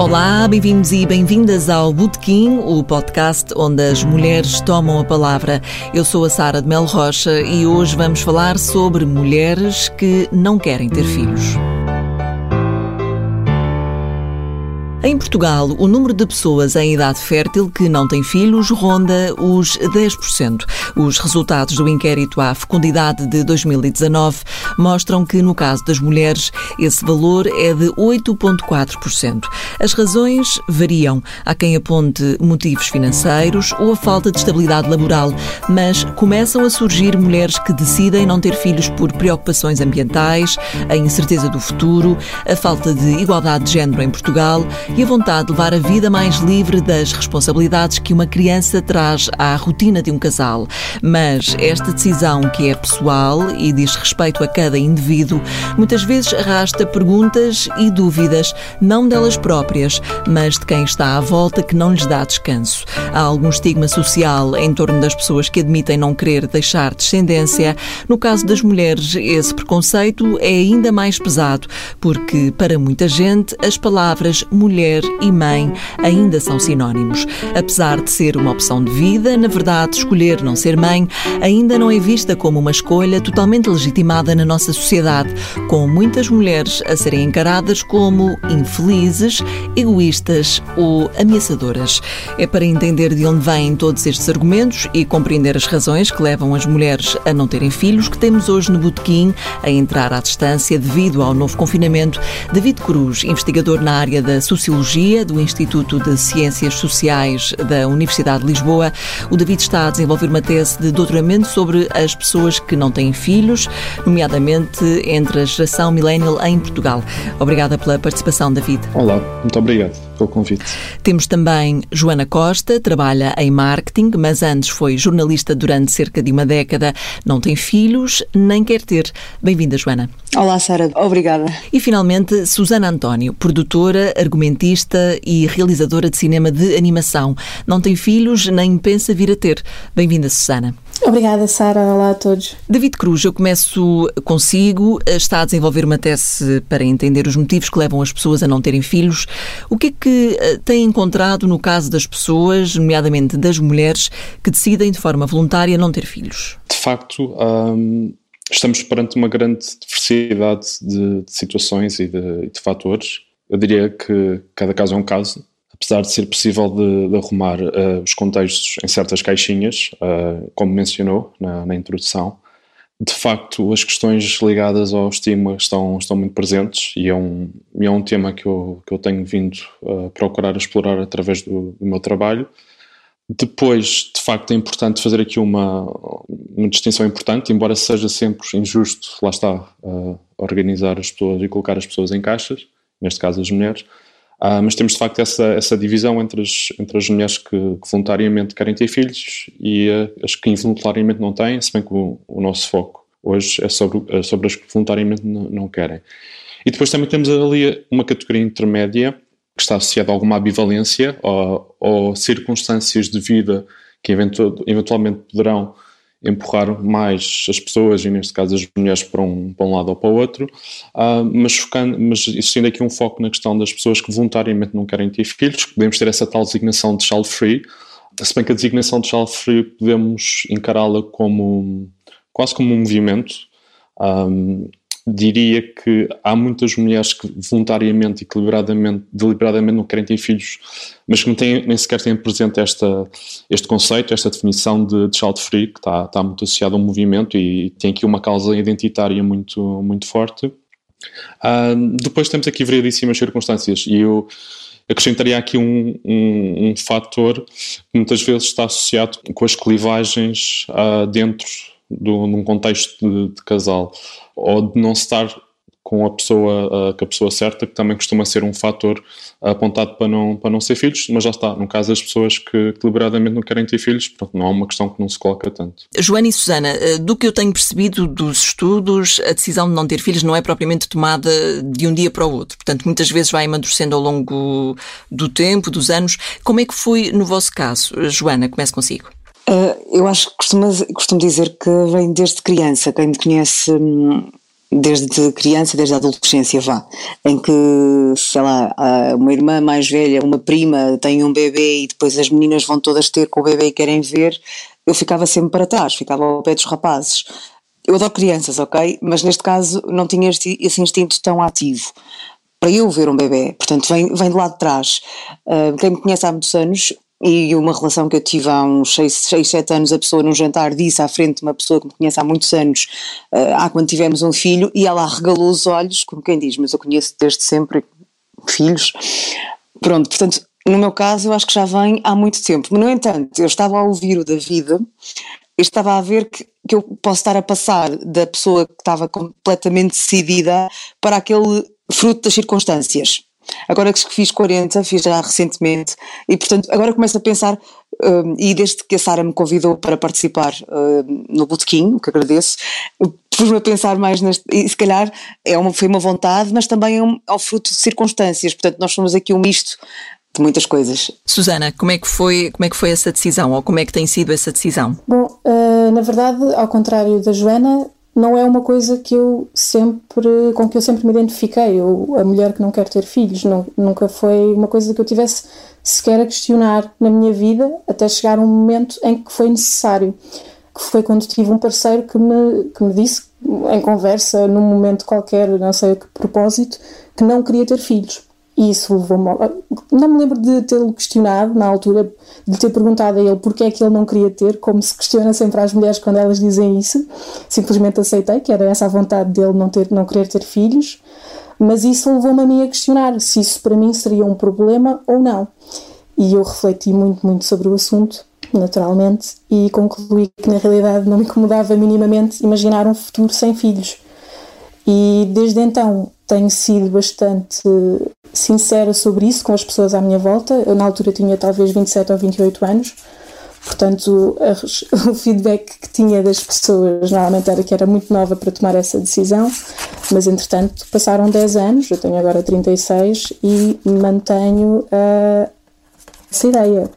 Olá, bem-vindos e bem-vindas ao Botequim, o podcast onde as mulheres tomam a palavra. Eu sou a Sara de Mel Rocha e hoje vamos falar sobre mulheres que não querem ter filhos. Em Portugal, o número de pessoas em idade fértil que não têm filhos ronda os 10%. Os resultados do inquérito à fecundidade de 2019 mostram que, no caso das mulheres, esse valor é de 8,4%. As razões variam. Há quem aponte motivos financeiros ou a falta de estabilidade laboral, mas começam a surgir mulheres que decidem não ter filhos por preocupações ambientais, a incerteza do futuro, a falta de igualdade de género em Portugal e a vontade de levar a vida mais livre das responsabilidades que uma criança traz à rotina de um casal. Mas esta decisão, que é pessoal e diz respeito a cada indivíduo, muitas vezes arrasta perguntas e dúvidas, não delas próprias, mas de quem está à volta que não lhes dá descanso. Há algum estigma social em torno das pessoas que admitem não querer deixar descendência. No caso das mulheres, esse preconceito é ainda mais pesado, porque para muita gente as palavras mulher mulher e mãe ainda são sinónimos. Apesar de ser uma opção de vida, na verdade, escolher não ser mãe ainda não é vista como uma escolha totalmente legitimada na nossa sociedade, com muitas mulheres a serem encaradas como infelizes, egoístas ou ameaçadoras. É para entender de onde vêm todos estes argumentos e compreender as razões que levam as mulheres a não terem filhos que temos hoje no Botequim a entrar à distância devido ao novo confinamento. David Cruz, investigador na área da sociologia Sociologia do Instituto de Ciências Sociais da Universidade de Lisboa. O David está a desenvolver uma tese de doutoramento sobre as pessoas que não têm filhos, nomeadamente entre a geração millennial em Portugal. Obrigada pela participação, David. Olá, muito obrigado pelo convite. Temos também Joana Costa, trabalha em marketing, mas antes foi jornalista durante cerca de uma década, não tem filhos, nem quer ter. Bem-vinda, Joana. Olá, Sara. Obrigada. E finalmente, Susana António, produtora, argumentista e realizadora de cinema de animação. Não tem filhos, nem pensa vir a ter. Bem-vinda, Susana. Obrigada, Sara. Olá a todos. David Cruz, eu começo consigo. Está a desenvolver uma tese para entender os motivos que levam as pessoas a não terem filhos. O que é que eh, tem encontrado no caso das pessoas, nomeadamente das mulheres, que decidem de forma voluntária não ter filhos? De facto, hum, estamos perante uma grande diversidade de, de situações e de, de, fatores. Eu diria que cada caso é um caso, apesar de ser possível de, de arrumar uh, os contextos em certas caixinhas, uh, como mencionou na, na, introdução. De facto, as questões ligadas ao estigma estão, estão muito presentes e é um, e é um tema que eu, que eu tenho vindo a procurar explorar através do, do meu trabalho depois, de facto, é importante fazer aqui uma, uma distinção importante, embora seja sempre injusto, lá está, uh, organizar as pessoas e colocar as pessoas em caixas, neste caso as mulheres, uh, mas temos de facto essa, essa divisão entre as, entre as mulheres que, que voluntariamente querem ter filhos e uh, as que involuntariamente não têm, se bem que o, o nosso foco hoje é sobre, é sobre as que voluntariamente não, querem. E depois também temos ali uma categoria intermédia que está associado a alguma ambivalência ou, ou circunstâncias de vida que eventualmente poderão empurrar mais as pessoas, e neste caso as mulheres, para um, para um lado ou para o outro, uh, mas, focando, mas existindo aqui um foco na questão das pessoas que voluntariamente não querem ter filhos, podemos ter essa tal designação de child free, se bem que a designação de child free podemos encará-la como quase como um movimento, um, ah, diria que há muitas mulheres que voluntariamente e deliberadamente, não querem ter filhos, mas que não têm, nem sequer têm presente esta, este conceito, esta definição de, de child free, que está, está muito associado ao movimento e tem aqui uma causa identitária muito, muito forte. Uh, depois temos aqui variedíssimas circunstâncias e eu acrescentaria aqui um, um, um fator que muitas vezes está associado com as clivagens uh, dentro do, num contexto de, de, casal ou de não estar com a pessoa, uh, com a pessoa certa, que também costuma ser um fator apontado para não, para não ser filhos, mas já está, no caso das pessoas que deliberadamente não querem ter filhos, pronto, não é uma questão que não se coloca tanto. Joana e Susana, eh, do que eu tenho percebido dos estudos, a decisão de não ter filhos não é propriamente tomada de um dia para o outro, portanto muitas vezes vai amadurecendo ao longo do tempo, dos anos. Como é que foi no vosso caso? Joana, comece consigo. Uh, eu acho que costumo, costumo dizer que vem desde criança. Quem me conhece hum, desde criança, desde a adolescência, vá, em que, sei lá, uma irmã mais velha, uma prima tem um bebê e depois as meninas vão todas ter com o bebê e querem ver, eu ficava sempre para trás, ficava ao pé dos rapazes. Eu adoro crianças, ok? Mas neste caso não tinha este, esse instinto tão ativo para eu ver um bebê, portanto vem, vem de lá de trás. Uh, quem me conhece há muitos anos e uma relação que eu tive há uns 6, 6 7 anos, a pessoa num jantar disse à frente de uma pessoa que me conhece há muitos anos, uh, há quando tivemos um filho, e ela regalou os olhos, como quem diz, mas eu conheço desde sempre filhos. Pronto, portanto, no meu caso, eu acho que já vem há muito tempo. No entanto, eu estava a ouvir o da vida e estava a ver que, que eu posso estar a passar da pessoa que estava completamente decidida para aquele fruto das circunstâncias. Agora que fiz 40, fiz já recentemente, e portanto agora começo a pensar, um, e desde que a Sara me convidou para participar um, no botequim, o que agradeço, pus-me a pensar mais neste, e se calhar é uma, foi uma vontade, mas também é um, é um fruto de circunstâncias, portanto nós somos aqui um misto de muitas coisas. Susana, como é que foi, como é que foi essa decisão, ou como é que tem sido essa decisão? Bom, uh, na verdade, ao contrário da Joana, não é uma coisa que eu sempre com que eu sempre me identifiquei. Eu, a mulher que não quer ter filhos não, nunca foi uma coisa que eu tivesse sequer a questionar na minha vida até chegar um momento em que foi necessário que foi quando tive um parceiro que me, que me disse em conversa num momento qualquer não sei a que propósito que não queria ter filhos e isso levou-me. Não me lembro de tê-lo questionado na altura, de ter perguntado a ele porque é que ele não queria ter, como se questiona sempre às mulheres quando elas dizem isso. Simplesmente aceitei que era essa a vontade dele não, ter, não querer ter filhos, mas isso levou-me a mim a questionar se isso para mim seria um problema ou não. E eu refleti muito, muito sobre o assunto, naturalmente, e concluí que na realidade não me incomodava minimamente imaginar um futuro sem filhos. E desde então tenho sido bastante sincera sobre isso com as pessoas à minha volta. Eu, na altura, tinha talvez 27 ou 28 anos, portanto, a, o feedback que tinha das pessoas normalmente era que era muito nova para tomar essa decisão, mas entretanto passaram 10 anos, eu tenho agora 36 e mantenho uh, essa ideia.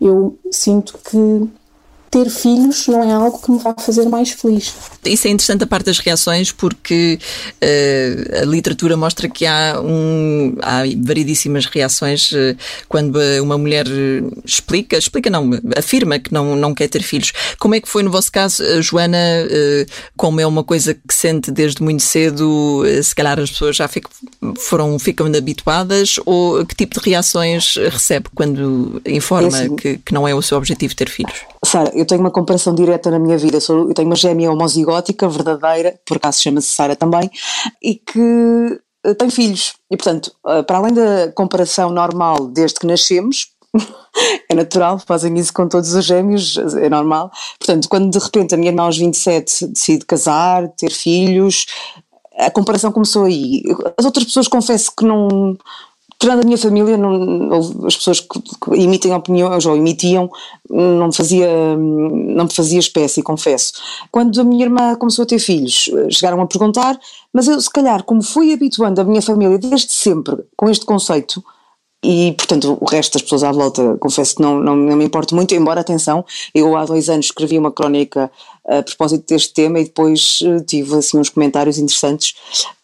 Eu sinto que ter filhos não é algo que me vá fazer mais feliz. Isso é interessante a parte das reações, porque uh, a literatura mostra que há, um, há variedíssimas reações uh, quando uma mulher explica, explica não, afirma que não, não quer ter filhos. Como é que foi no vosso caso, Joana? Uh, como é uma coisa que sente desde muito cedo, se calhar as pessoas já ficam, foram, ficam habituadas, ou que tipo de reações recebe quando informa é assim. que, que não é o seu objetivo ter filhos? Sara, eu tenho uma comparação direta na minha vida. Eu tenho uma gêmea homozigótica verdadeira, por acaso chama-se Sara também, e que eh, tem filhos. E, portanto, eh, para além da comparação normal desde que nascemos, é natural, fazem isso com todos os gêmeos, é normal. Portanto, quando de repente a minha irmã aos 27 decide casar, ter filhos, a comparação começou aí. As outras pessoas confesso que não, tirando a minha família, não, as pessoas que, que emitem opiniões ou emitiam, não me fazia, não me fazia espécie, confesso. Quando a minha irmã começou a ter filhos, chegaram a perguntar, mas eu, se calhar, como fui habituando a minha família desde sempre com este conceito, e portanto o resto das pessoas à volta confesso que não, não, não, me importo muito, embora atenção, eu há dois anos escrevi uma crónica a propósito deste tema e depois eh, tive assim uns comentários interessantes,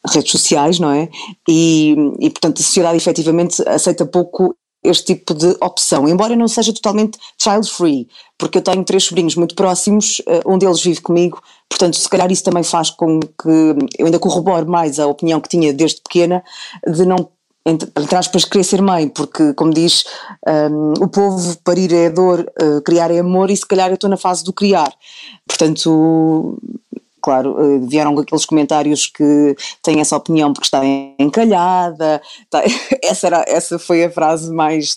redes sociais, não é? E, e portanto a sociedade efetivamente aceita pouco este tipo de opção, embora não seja totalmente child free, porque eu tenho três sobrinhos muito próximos, eh, um deles vive comigo, portanto se calhar isso também faz com que eu ainda corrobore mais a opinião que tinha desde pequena de não entre, aspas, querer ser mãe, porque, como diz, um, o povo parir é dor, uh, criar é amor, e se calhar eu estou na fase do criar. Portanto, claro, uh, vieram aqueles comentários que têm essa opinião porque está encalhada, tá, essa, era, essa foi a frase mais,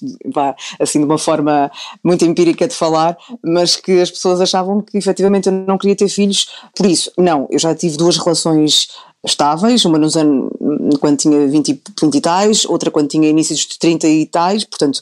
assim, de uma forma muito empírica de falar, mas que as pessoas achavam que efetivamente eu não queria ter filhos por isso. Não, eu já tive duas relações estáveis, uma nos anos, quando tinha 20, 20 e tais, outra quando tinha inícios de 30 e tais, portanto,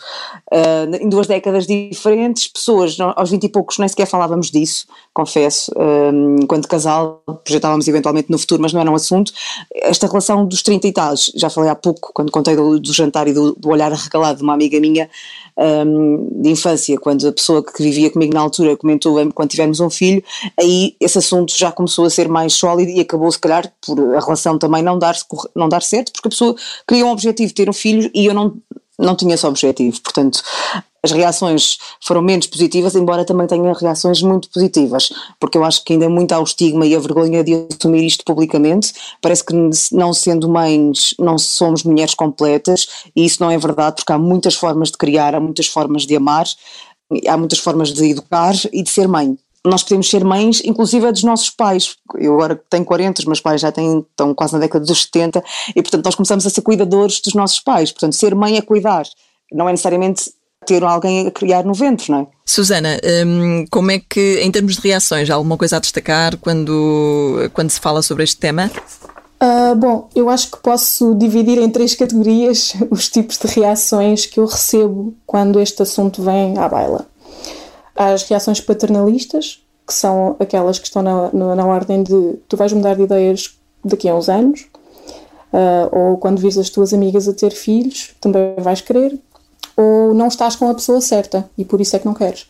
uh, em duas décadas diferentes, pessoas aos 20 e poucos nem sequer falávamos disso, confesso, uh, enquanto casal projetávamos eventualmente no futuro, mas não era um assunto. Esta relação dos 30 e tais, já falei há pouco, quando contei do, do jantar e do, do olhar arregalado de uma amiga minha, um, de infância, quando a pessoa que vivia comigo na altura comentou quando tivemos um filho, aí esse assunto já começou a ser mais sólido e acabou se calhar por a relação também não dar, não dar certo, porque a pessoa queria um objetivo, ter um filho e eu não, não tinha esse objetivo, portanto as reações foram menos positivas, embora também tenha reações muito positivas, porque eu acho que ainda muito há o estigma e a vergonha de assumir isto publicamente. Parece que não sendo mães não somos mulheres completas e isso não é verdade, porque há muitas formas de criar, há muitas formas de amar, há muitas formas de educar e de ser mãe nós podemos ser mães, inclusive dos nossos pais. Eu agora tenho 40, os meus pais já têm, estão quase na década dos 70, e portanto nós começamos a ser cuidadores dos nossos pais. Portanto, ser mãe é cuidar, não é necessariamente ter alguém a criar no ventre, não é? Susana, hum, como é que, em termos de reações, há alguma coisa a destacar quando, quando se fala sobre este tema? Uh, bom, eu acho que posso dividir em três categorias os tipos de reações que eu recebo quando este assunto vem à baila. As reações paternalistas, que são aquelas que estão na, na, na ordem de tu vais mudar de ideias daqui a uns anos, uh, ou quando vis as tuas amigas a ter filhos, também vais querer, ou não estás com a pessoa certa e por isso é que não queres.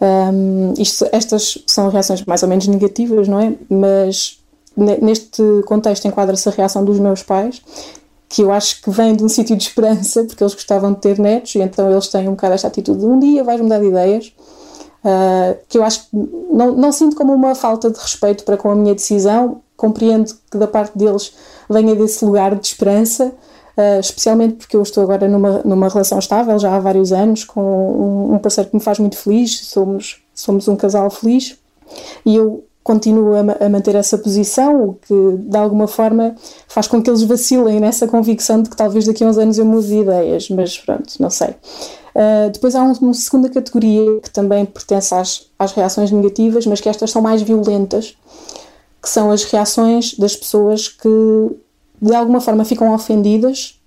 Um, isto, estas são reações mais ou menos negativas, não é? Mas neste contexto enquadra-se a reação dos meus pais, que eu acho que vem de um sítio de esperança, porque eles gostavam de ter netos e então eles têm um bocado esta atitude de um dia vais mudar de ideias, uh, que eu acho que não, não sinto como uma falta de respeito para com a minha decisão, compreendo que da parte deles venha desse lugar de esperança, uh, especialmente porque eu estou agora numa, numa relação estável já há vários anos, com um, um parceiro que me faz muito feliz, somos, somos um casal feliz e eu continuo a, a, manter essa posição, o que de alguma forma faz com que eles vacilem nessa convicção de que talvez daqui a uns anos eu mude de ideias, mas pronto, não sei. Uh, depois há um, uma segunda categoria que também pertence às, às reações negativas, mas que estas são mais violentas, que são as reações das pessoas que de alguma forma ficam ofendidas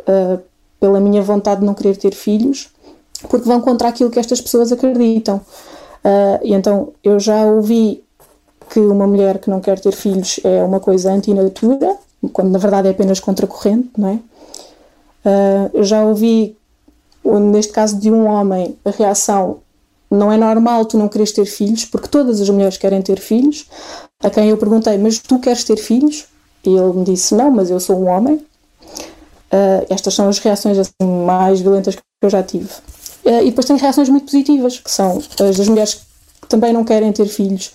uh, pela minha vontade de não querer ter filhos, porque vão contra aquilo que estas pessoas acreditam. Uh, e então eu já ouvi que uma mulher que não quer ter filhos é uma coisa antinatura, quando na verdade é apenas contracorrente, não é? Uh, eu já ouvi, neste caso de um homem, a reação não é normal tu não queres ter filhos, porque todas as mulheres querem ter filhos. A quem eu perguntei, mas tu queres ter filhos? E ele me disse: Não, mas eu sou um homem. Uh, estas são as reações assim, mais violentas que eu já tive. Uh, e depois tem reações muito positivas, que são as das mulheres que também não querem ter filhos,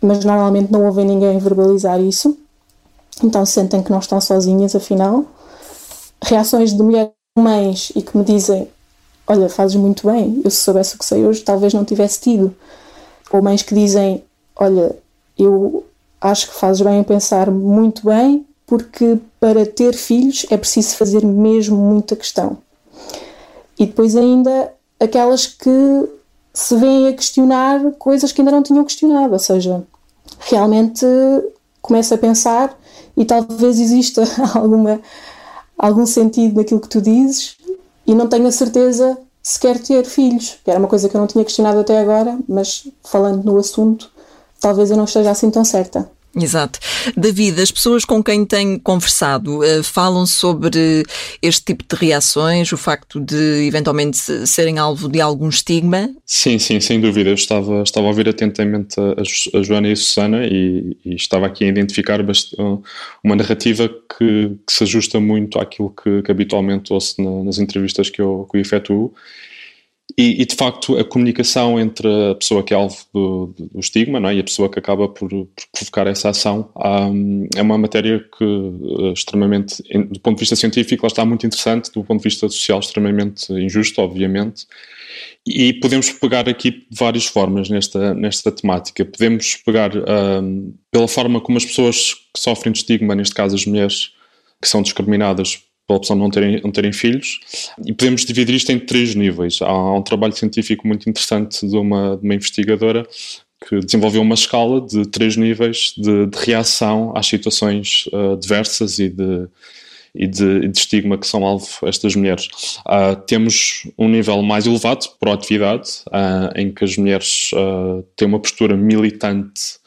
mas normalmente não ouvem ninguém verbalizar isso, então sentem que não estão sozinhas, afinal. Reações de mulheres mães e que me dizem: Olha, fazes muito bem, eu se soubesse o que sei hoje, talvez não tivesse tido. Ou mães que dizem: Olha, eu acho que fazes bem em pensar muito bem, porque para ter filhos é preciso fazer mesmo muita questão. E depois ainda aquelas que se vêm a questionar coisas que ainda não tinham questionado, ou seja, realmente começa a pensar e talvez exista alguma, algum sentido naquilo que tu dizes e não tenho a certeza se quer ter filhos, que era uma coisa que eu não tinha questionado até agora, mas falando no assunto, talvez eu não esteja assim tão certa. Exato. David, as pessoas com quem tenho conversado uh, falam sobre este tipo de reações, o facto de eventualmente serem alvo de algum estigma? Sim, sim, sem dúvida. Eu estava, estava a ouvir atentamente a, a Joana e a Susana e, e, estava aqui a identificar uma narrativa que, que, se ajusta muito àquilo que, que habitualmente ouço na, nas entrevistas que eu, que eu efetuo e, e, de facto a comunicação entre a pessoa que é alvo do, do estigma não é? e a pessoa que acaba por, por provocar essa ação um, é uma matéria que uh, extremamente, do ponto de vista científico, ela está muito interessante, do ponto de vista social extremamente injusto, obviamente. E podemos pegar aqui de várias formas nesta, nesta temática. Podemos pegar um, pela forma como as pessoas que sofrem de estigma, neste caso as mulheres que são discriminadas pela opção de não terem, não terem filhos, e podemos dividir isto em três níveis. Há um trabalho científico muito interessante de uma, de uma investigadora que desenvolveu uma escala de três níveis de, de reação às situações uh, diversas e de, e de, de, estigma que são alvo estas mulheres. Uh, temos um nível mais elevado, proatividade, uh, em que as mulheres têm uma postura militante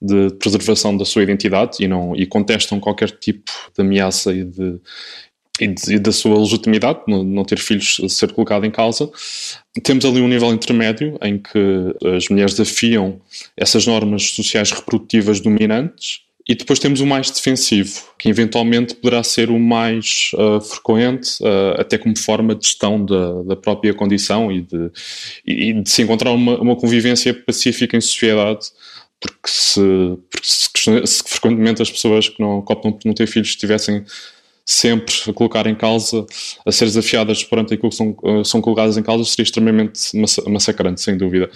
de preservação da sua identidade e não e contestam qualquer tipo de ameaça e de e, da sua legitimidade, não, ter filhos ser colocado em causa. Temos ali um nível intermédio em que as mulheres desafiam essas normas sociais reprodutivas dominantes e depois temos o mais defensivo, que eventualmente poderá ser o mais uh, frequente, uh, até como forma de gestão da, da própria condição e de, e de se encontrar uma, uma convivência pacífica em sociedade, porque se, porque se, se frequentemente as pessoas que não optam por não ter filhos estivessem sempre a colocar em causa, a ser desafiadas perante aquilo que são, eh, são colocadas em causa, seria extremamente massacrante, sem dúvida.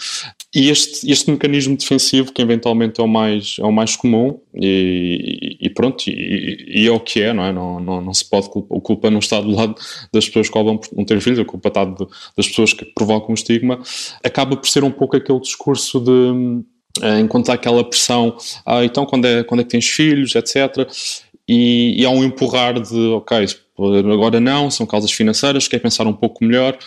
E este, este mecanismo defensivo, que eventualmente é o mais, é o mais comum, e, e pronto, e, e, é o que é, não é? Não, não, não se pode culpa, a culpa não está do lado das pessoas que roubam por não ter filhos, a culpa está de, das pessoas que provocam o estigma, acaba por ser um pouco aquele discurso de eh, enquanto há aquela pressão, ah, então quando é, quando é que tens filhos, etc e, e há um empurrar de, ok, agora não, são causas financeiras, quer pensar um pouco melhor.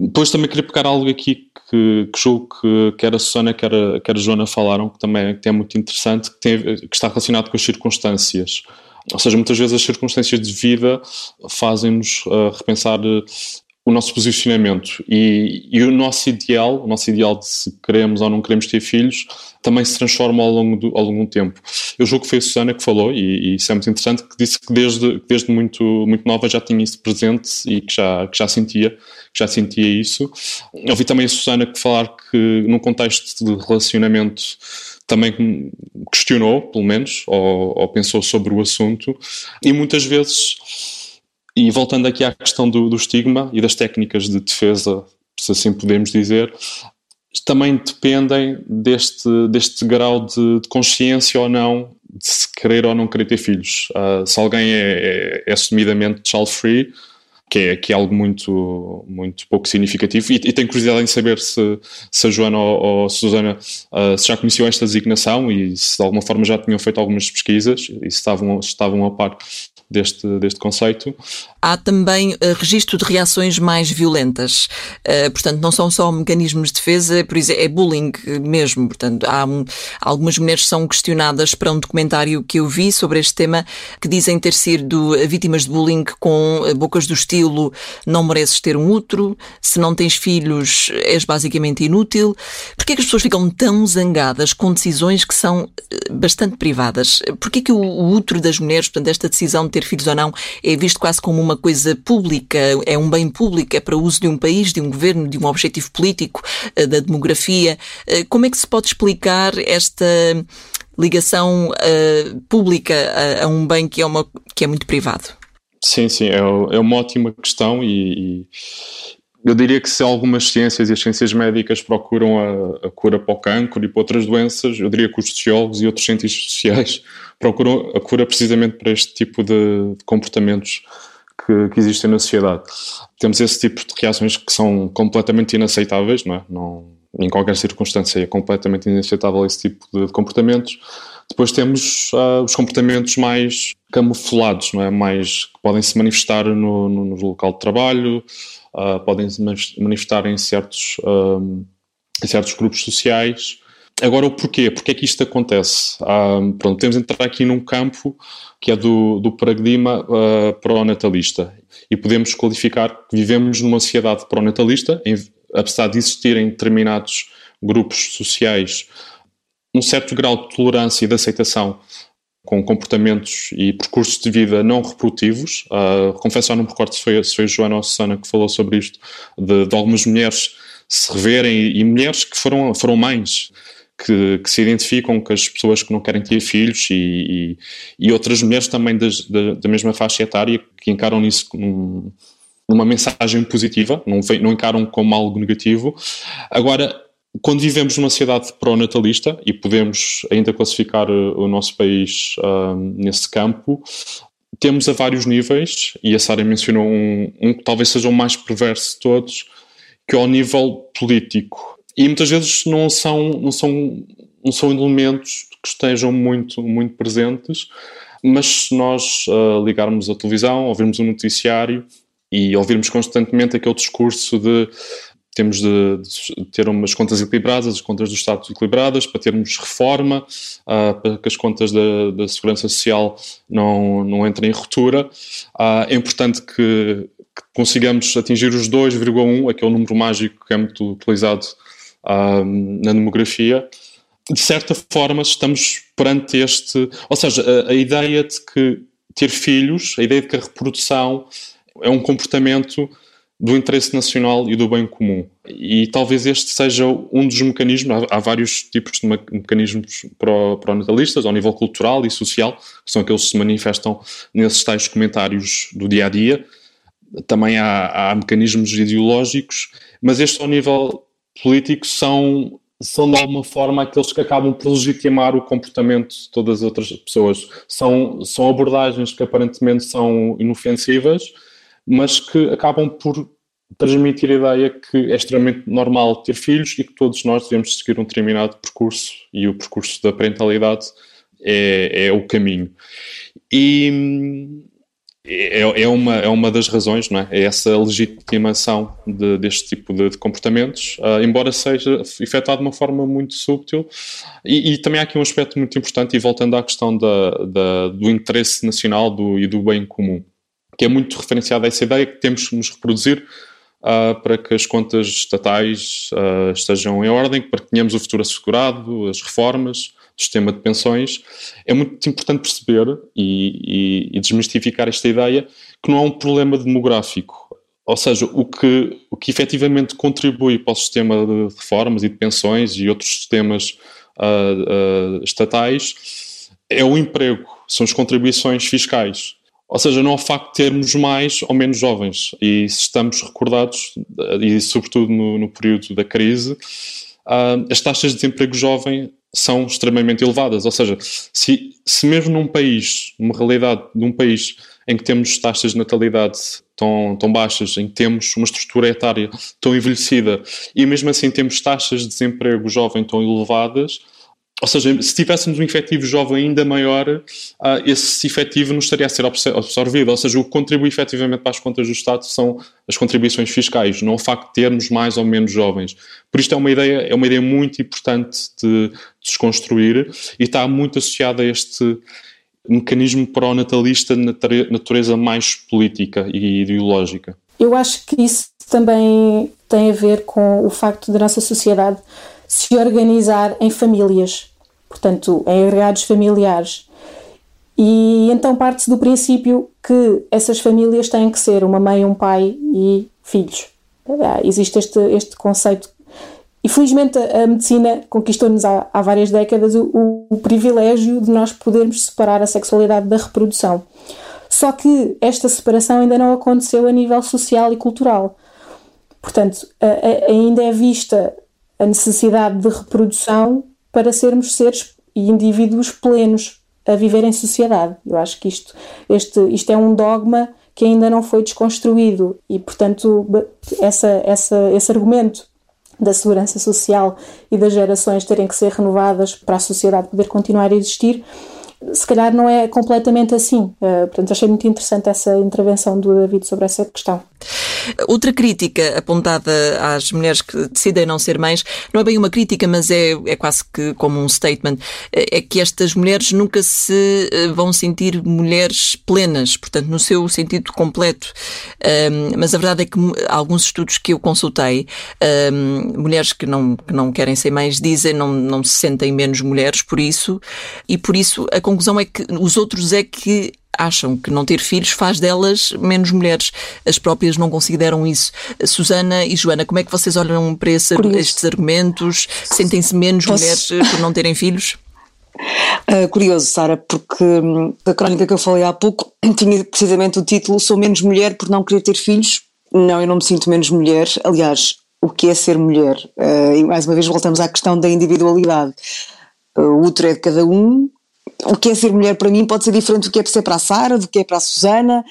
Depois também queria pegar algo aqui que, que julgo que quer a Susana, quer a, quer a Joana falaram, que também que é muito interessante, que, tem, que está relacionado com as circunstâncias. Ou seja, muitas vezes as circunstâncias de vida fazem-nos uh, repensar o nosso posicionamento e, e, o nosso ideal, o nosso ideal de se queremos ou não queremos ter filhos, também se transforma ao longo do, ao longo do tempo. Eu julgo que foi a Susana que falou, e, e isso é muito interessante, que disse que desde, desde muito, muito nova já tinha isso presente e que já, que já sentia, que já sentia isso. Ouvi também a Susana que falar que num contexto de relacionamento também questionou, pelo menos, ou, ou pensou sobre o assunto, e muitas vezes e voltando aqui à questão do, do estigma e das técnicas de defesa, se assim podemos dizer, também dependem deste, deste grau de, de, consciência ou não de se querer ou não querer ter filhos. Uh, se alguém é, é, é assumidamente child-free, que é, que é algo muito, muito pouco significativo, e, e tenho curiosidade em saber se, se a Joana ou, ou a Susana uh, se já conheciam esta designação e se de alguma forma já tinham feito algumas pesquisas e se estavam, estavam a par deste, deste conceito. Há também uh, registro de reações mais violentas, uh, portanto, não são só mecanismos de defesa, por exemplo, é bullying mesmo. Portanto, há um, algumas mulheres são questionadas para um documentário que eu vi sobre este tema que dizem ter sido vítimas de bullying com bocas do estilo: não mereces ter um útero, se não tens filhos, és basicamente inútil. Porquê é que as pessoas ficam tão zangadas com decisões que são bastante privadas? Porquê é que o, útero das mulheres, portanto, esta decisão de ter filhos ou não, é visto quase como uma coisa pública, é um bem público, é para uso de um país, de um governo, de um objetivo político, eh, da demografia. Eh, como é que se pode explicar esta ligação uh, pública a, a, um bem que é, uma, que é muito privado? Sim, sim, é, é uma ótima questão e, e, eu diria que se algumas ciências e as ciências médicas procuram a, a, cura para o cancro e para outras doenças, eu diria que os sociólogos e outros cientistas sociais procuram a cura precisamente para este tipo de, de comportamentos que, que, existem na sociedade. Temos esse tipo de reações que são completamente inaceitáveis, não é? Não, em qualquer circunstância é completamente inaceitável esse tipo de comportamentos. Depois temos uh, os comportamentos mais camuflados, não é? mais que podem se manifestar no, no, no local de trabalho, uh, podem se manifestar em certos, um, em certos grupos sociais. Agora, o porquê? Porquê é que isto acontece? Uh, pronto, temos de entrar aqui num campo que é do, do paradigma uh, pró-natalista e podemos qualificar que vivemos numa sociedade pró-natalista, apesar de existirem determinados grupos sociais um certo grau de tolerância e de aceitação com comportamentos e percursos de vida não reprodutivos. Uh, confesso, eu não me recordo se foi, se foi Joana ou Susana que falou sobre isto, de, de algumas mulheres se reverem e, e, mulheres que foram, foram mães. Que, que, se identificam com as pessoas que não querem ter filhos e, e, e outras mulheres também das, da, da, mesma faixa etária que encaram nisso como uma mensagem positiva, não, não encaram como algo negativo. Agora, quando vivemos numa sociedade pró-natalista e podemos ainda classificar eh, o nosso país uh, nesse campo, temos a vários níveis, e a Sara mencionou um, um, que talvez seja o mais perverso de todos, que é o nível político. E muitas vezes não são, não são, não são elementos que estejam muito, muito presentes, mas se nós uh, ligarmos a televisão, ouvirmos um noticiário e ouvirmos constantemente aquele discurso de temos de, de, ter umas contas equilibradas, as contas do Estado equilibradas, para termos reforma, uh, para que as contas da, da, Segurança Social não, não entrem em ruptura. Uh, é importante que, que, consigamos atingir os 2,1, aquele número mágico que é muito utilizado uh, na demografia. De certa forma, estamos perante este. Ou seja, a, a ideia de que ter filhos, a ideia de que a reprodução é um comportamento do interesse nacional e do bem comum. E talvez este seja um dos mecanismos, há, vários tipos de mecanismos pró-natalistas, ao nível cultural e social, que são aqueles que se manifestam nesses tais comentários do dia a dia. Também há, há mecanismos ideológicos, mas este, ao nível político, são são de alguma forma aqueles que acabam por legitimar o comportamento de todas as outras pessoas. São, são abordagens que aparentemente são inofensivas, mas que acabam por transmitir a ideia que é extremamente normal ter filhos e que todos nós devemos seguir um determinado percurso e o percurso da parentalidade é, é o caminho. E é, é, uma, é uma das razões, não é? É essa legitimação de, deste tipo de, de comportamentos, uh, embora seja efetuado de uma forma muito sútil. E, e, também há aqui um aspecto muito importante, e voltando à questão da, da, do interesse nacional do, e do bem comum que é muito referenciada a essa ideia que temos que nos reproduzir uh, para que as contas estatais uh, estejam em ordem, para que tenhamos o futuro assegurado, as reformas, o sistema de pensões. É muito importante perceber e, e, e desmistificar esta ideia que não é um problema demográfico. Ou seja, o que, o que efetivamente contribui para o sistema de reformas e de pensões e outros sistemas uh, estatais é o emprego, são as contribuições fiscais. Ou seja, não é o facto de termos mais ou menos jovens. E se estamos recordados, e sobretudo no, no período da crise, uh, as taxas de desemprego jovem são extremamente elevadas. Ou seja, se, se mesmo num país, numa realidade de um país em que temos taxas de natalidade tão, tão baixas, em que temos uma estrutura etária tão envelhecida e mesmo assim temos taxas de desemprego jovem tão elevadas, ou seja, se tivéssemos um efetivo jovem ainda maior, uh, esse efetivo não estaria a ser absorvido. Ou seja, o que contribui efetivamente para as contas do Estado são as contribuições fiscais, não o facto de termos mais ou menos jovens. Por isto é uma ideia, é uma ideia muito importante de, de desconstruir e está muito associada a este mecanismo pró-natalista de natureza mais política e ideológica. Eu acho que isso também tem a ver com o facto da nossa sociedade se organizar em famílias, portanto, em agregados familiares. E então parte-se do princípio que essas famílias têm que ser uma mãe, um pai e filhos. Ah, existe este, este conceito. E felizmente a medicina conquistou-nos há, há, várias décadas o, o privilégio de nós podermos separar a sexualidade da reprodução. Só que esta separação ainda não aconteceu a nível social e cultural. Portanto, ainda é vista a necessidade de reprodução para sermos seres e indivíduos plenos a viver em sociedade. Eu acho que isto, este, isto é um dogma que ainda não foi desconstruído e, portanto, essa, essa, esse argumento da segurança social e das gerações terem que ser renovadas para a sociedade poder continuar a existir se calhar não é completamente assim. Uh, portanto, achei muito interessante essa intervenção do David sobre essa questão. Outra crítica apontada às mulheres que decidem não ser mães, não é bem uma crítica, mas é, é quase que como um statement, é que estas mulheres nunca se eh, vão sentir mulheres plenas, portanto, no seu sentido completo. Um, mas a verdade é que alguns estudos que eu consultei, um, mulheres que não, que não querem ser mães dizem não, não se sentem menos mulheres por isso, e por isso a conclusão é que os outros é que acham que não ter filhos faz delas menos mulheres. As próprias não consideram isso. Susana e Joana, como é que vocês olham para esse, estes argumentos? Sentem-se menos Posso... mulheres eh, por não terem filhos? Uh, curioso, Sara, porque hum, a crónica que eu falei há pouco tinha precisamente o título Sou menos mulher por não querer ter filhos. Não, eu não me sinto menos mulher. Aliás, o que é ser mulher? Uh, e mais uma vez voltamos à questão da individualidade. Uh, o útero é de cada um, o que é ser mulher para mim pode ser diferente do que é ser para a Sara, do que é para a Susana,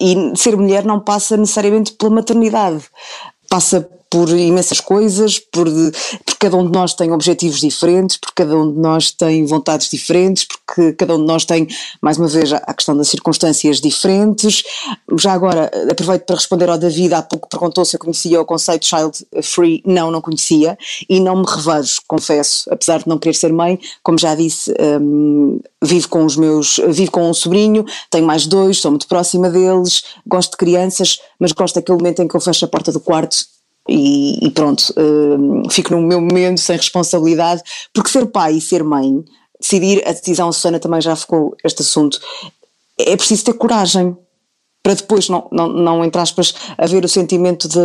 e ser mulher não passa necessariamente pela maternidade, passa por imensas coisas, por, por cada um de nós tem objetivos diferentes, porque cada um de nós tem vontades diferentes, porque cada um de nós tem, mais uma vez, a questão das circunstâncias diferentes. Já agora, aproveito para responder ao David, há pouco perguntou se eu conhecia o conceito child free, não, não conhecia, e não me revejo, confesso, apesar de não querer ser mãe, como já disse, um, vivo com os meus, vivo com um sobrinho, tenho mais dois, estou muito próxima deles, gosto de crianças, mas gosto daquele momento em que eu fecho a porta do quarto e, e pronto, uh, fico no meu momento sem responsabilidade, porque ser pai e ser mãe, decidir a decisão, a Susana também já ficou este assunto, é preciso ter coragem para depois não, não, não entre aspas, haver o sentimento de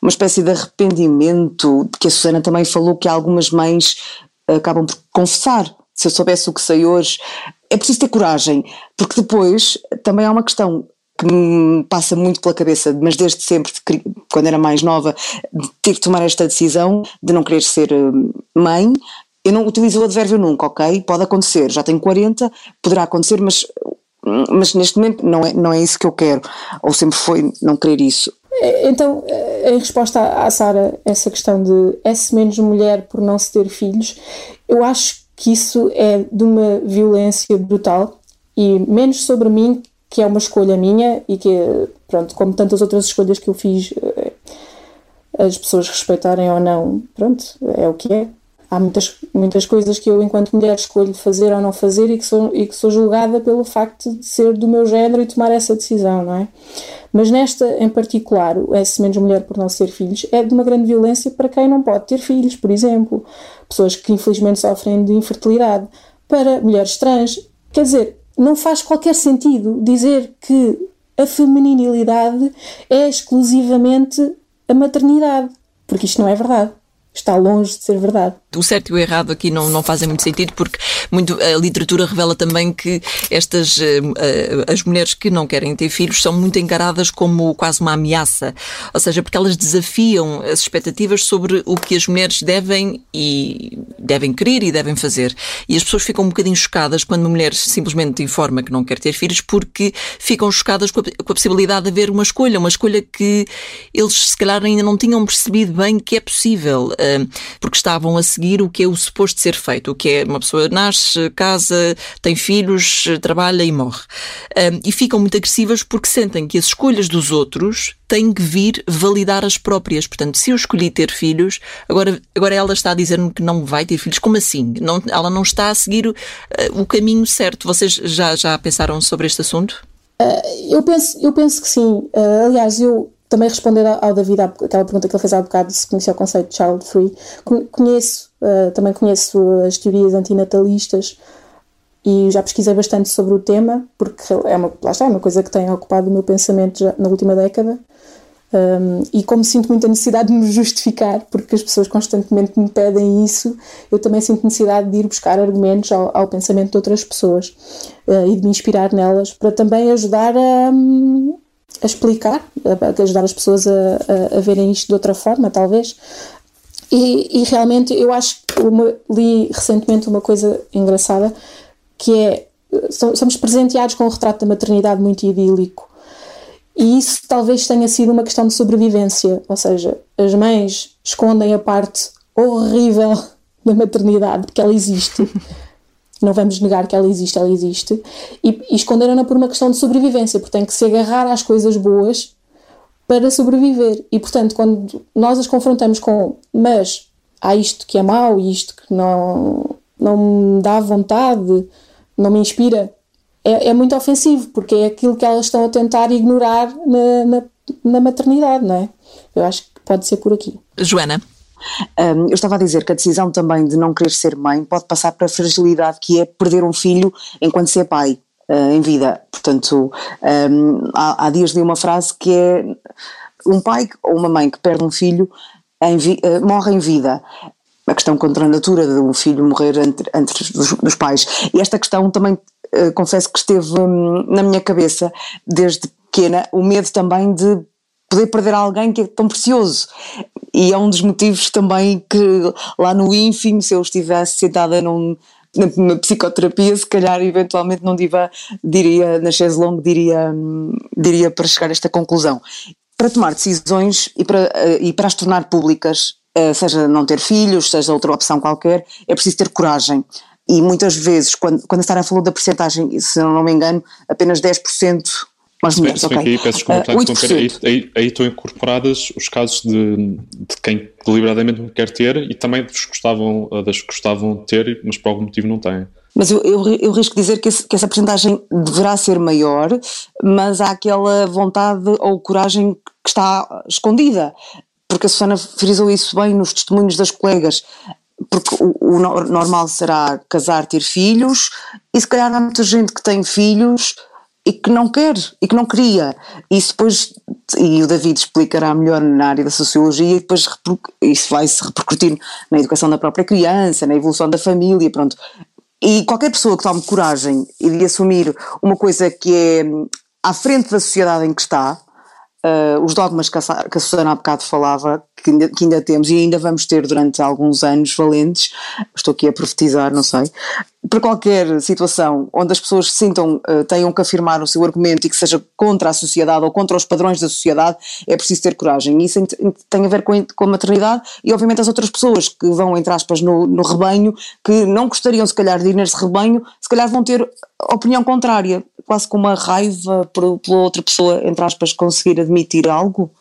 uma espécie de arrependimento, que a Susana também falou que algumas mães acabam por confessar. Se eu soubesse o que sei hoje, é preciso ter coragem, porque depois também há uma questão que me passa muito pela cabeça, mas desde sempre, quando era mais nova, de ter que tomar esta decisão de não querer ser hum, mãe. Eu não utilizo o advérbio nunca, ok? Pode acontecer, já tenho 40, poderá acontecer, mas, hum, mas neste momento não é, não é isso que eu quero, ou sempre foi não querer isso. É, então, em resposta à Sara, essa questão de é-se menos mulher por não se ter filhos, eu acho que isso é de uma violência brutal e menos sobre mim que é uma escolha minha e que, pronto, como tantas outras escolhas que eu fiz, eh, as pessoas respeitarem ou não, pronto, é o que é. Há muitas, muitas coisas que eu, enquanto mulher, escolho fazer ou não fazer e que, sou, e que sou julgada pelo facto de ser do meu género e tomar essa decisão, não é? Mas nesta em particular, esse menos mulher por não ser filhos, é de uma grande violência para quem não pode ter filhos, por exemplo. Pessoas que infelizmente sofrem de infertilidade. Para mulheres trans, quer dizer, não faz qualquer sentido dizer que a feminilidade é exclusivamente a maternidade, porque isto não é verdade. Está longe de ser verdade. O certo e o errado aqui não, não fazem muito sentido porque muito, a literatura revela também que estas uh, as mulheres que não querem ter filhos são muito encaradas como quase uma ameaça, ou seja, porque elas desafiam as expectativas sobre o que as mulheres devem e devem querer e devem fazer. E as pessoas ficam um bocadinho chocadas quando uma mulher simplesmente informa que não quer ter filhos porque ficam chocadas com a, com a possibilidade de haver uma escolha, uma escolha que eles se calhar ainda não tinham percebido bem que é possível, porque estavam a seguir o que é o suposto ser feito, o que é uma pessoa nasce, casa, tem filhos, trabalha e morre. E ficam muito agressivas porque sentem que as escolhas dos outros têm que vir validar as próprias. Portanto, se eu escolhi ter filhos, agora, agora ela está a dizer-me que não vai ter filhos. Como assim? Não, ela não está a seguir uh, o caminho certo. Vocês já, já pensaram sobre este assunto? Uh, eu, penso, eu penso que sim. Uh, aliás, eu também responder ao David aquela pergunta que ele fez há bocado se conhecia o conceito de child free. Conheço uh, também conheço as teorias antinatalistas e já pesquisei bastante sobre o tema porque é uma, lá está, é uma coisa que tem ocupado o meu pensamento na última década. Um, e como sinto muita necessidade de me justificar porque as pessoas constantemente me pedem isso eu também sinto necessidade de ir buscar argumentos ao, ao pensamento de outras pessoas uh, e de me inspirar nelas para também ajudar a, a explicar, a, ajudar as pessoas a, a, a, verem isto de outra forma, talvez. E, e realmente eu acho que uma, li recentemente uma coisa engraçada que é somos presenteados com um retrato da maternidade muito idílico. E isso talvez tenha sido uma questão de sobrevivência, ou seja, as mães escondem a parte horrível da maternidade, porque ela existe. Não vamos negar que ela existe, ela existe, e, e esconderam-na por uma questão de sobrevivência, porque tem que se agarrar às coisas boas para sobreviver. E portanto, quando nós as confrontamos com, mas há isto que é mau isto que não, não me dá vontade, não me inspira, é, é muito ofensivo, porque é aquilo que elas estão a tentar ignorar na, na, na maternidade, não é? Eu acho que pode ser por aqui. Joana. Um, eu estava a dizer que a decisão também de não querer ser mãe pode passar para a fragilidade que é perder um filho enquanto ser pai uh, em vida. Portanto, um, há, há, dias li uma frase que é um pai ou uma mãe que perde um filho em uh, morre em vida a questão contra a natura de um filho morrer entre, entre dos, dos pais. E esta questão também, uh, confesso que esteve um, na minha cabeça desde pequena, o medo também de poder perder alguém que é tão precioso. E é um dos motivos também que lá no ínfimo, se eu estivesse sentada num, na, psicoterapia, se calhar eventualmente não diva, diria, na chaise longue, diria, diria para chegar a esta conclusão. para tomar decisões e para, uh, e para as tornar públicas, uh, seja não ter filhos, seja outra opção qualquer, é preciso ter coragem. E muitas vezes, quando, quando a Sara falou da porcentagem, se não me engano, apenas 10% mas mulheres, se bem, ok. Aí, peço desculpa, uh, aí, aí, aí estão incorporadas os casos de, de quem deliberadamente não quer ter e também dos que gostavam, das que gostavam de ter, mas por algum motivo não têm. Mas eu, eu, eu risco dizer que, esse, que essa porcentagem deverá ser maior, mas há aquela vontade ou coragem que está escondida. Porque a Susana frisou isso bem nos testemunhos das colegas porque o, o, normal será casar, ter filhos, e se calhar há muita gente que tem filhos e que não quer e que não queria. Isso depois, e o David explicará melhor na área da sociologia, e depois isso vai se repercutir na educação da própria criança, na evolução da família, pronto. E qualquer pessoa que tome coragem e de assumir uma coisa que é hum, à frente da sociedade em que está, uh, os dogmas que a, que a Susana há bocado falava, que ainda, que ainda, temos e ainda vamos ter durante alguns anos valentes, estou aqui a profetizar, não sei, para qualquer situação onde as pessoas se sintam, uh, tenham que afirmar o seu argumento e que seja contra a sociedade ou contra os padrões da sociedade, é preciso ter coragem. E isso tem a ver com, com a maternidade e, obviamente, as outras pessoas que vão, entre aspas, no, no rebanho, que não gostariam, se calhar, de ir nesse rebanho, calhar vão ter opinião contrária, quase com uma raiva pela outra pessoa, entre aspas, conseguir admitir algo.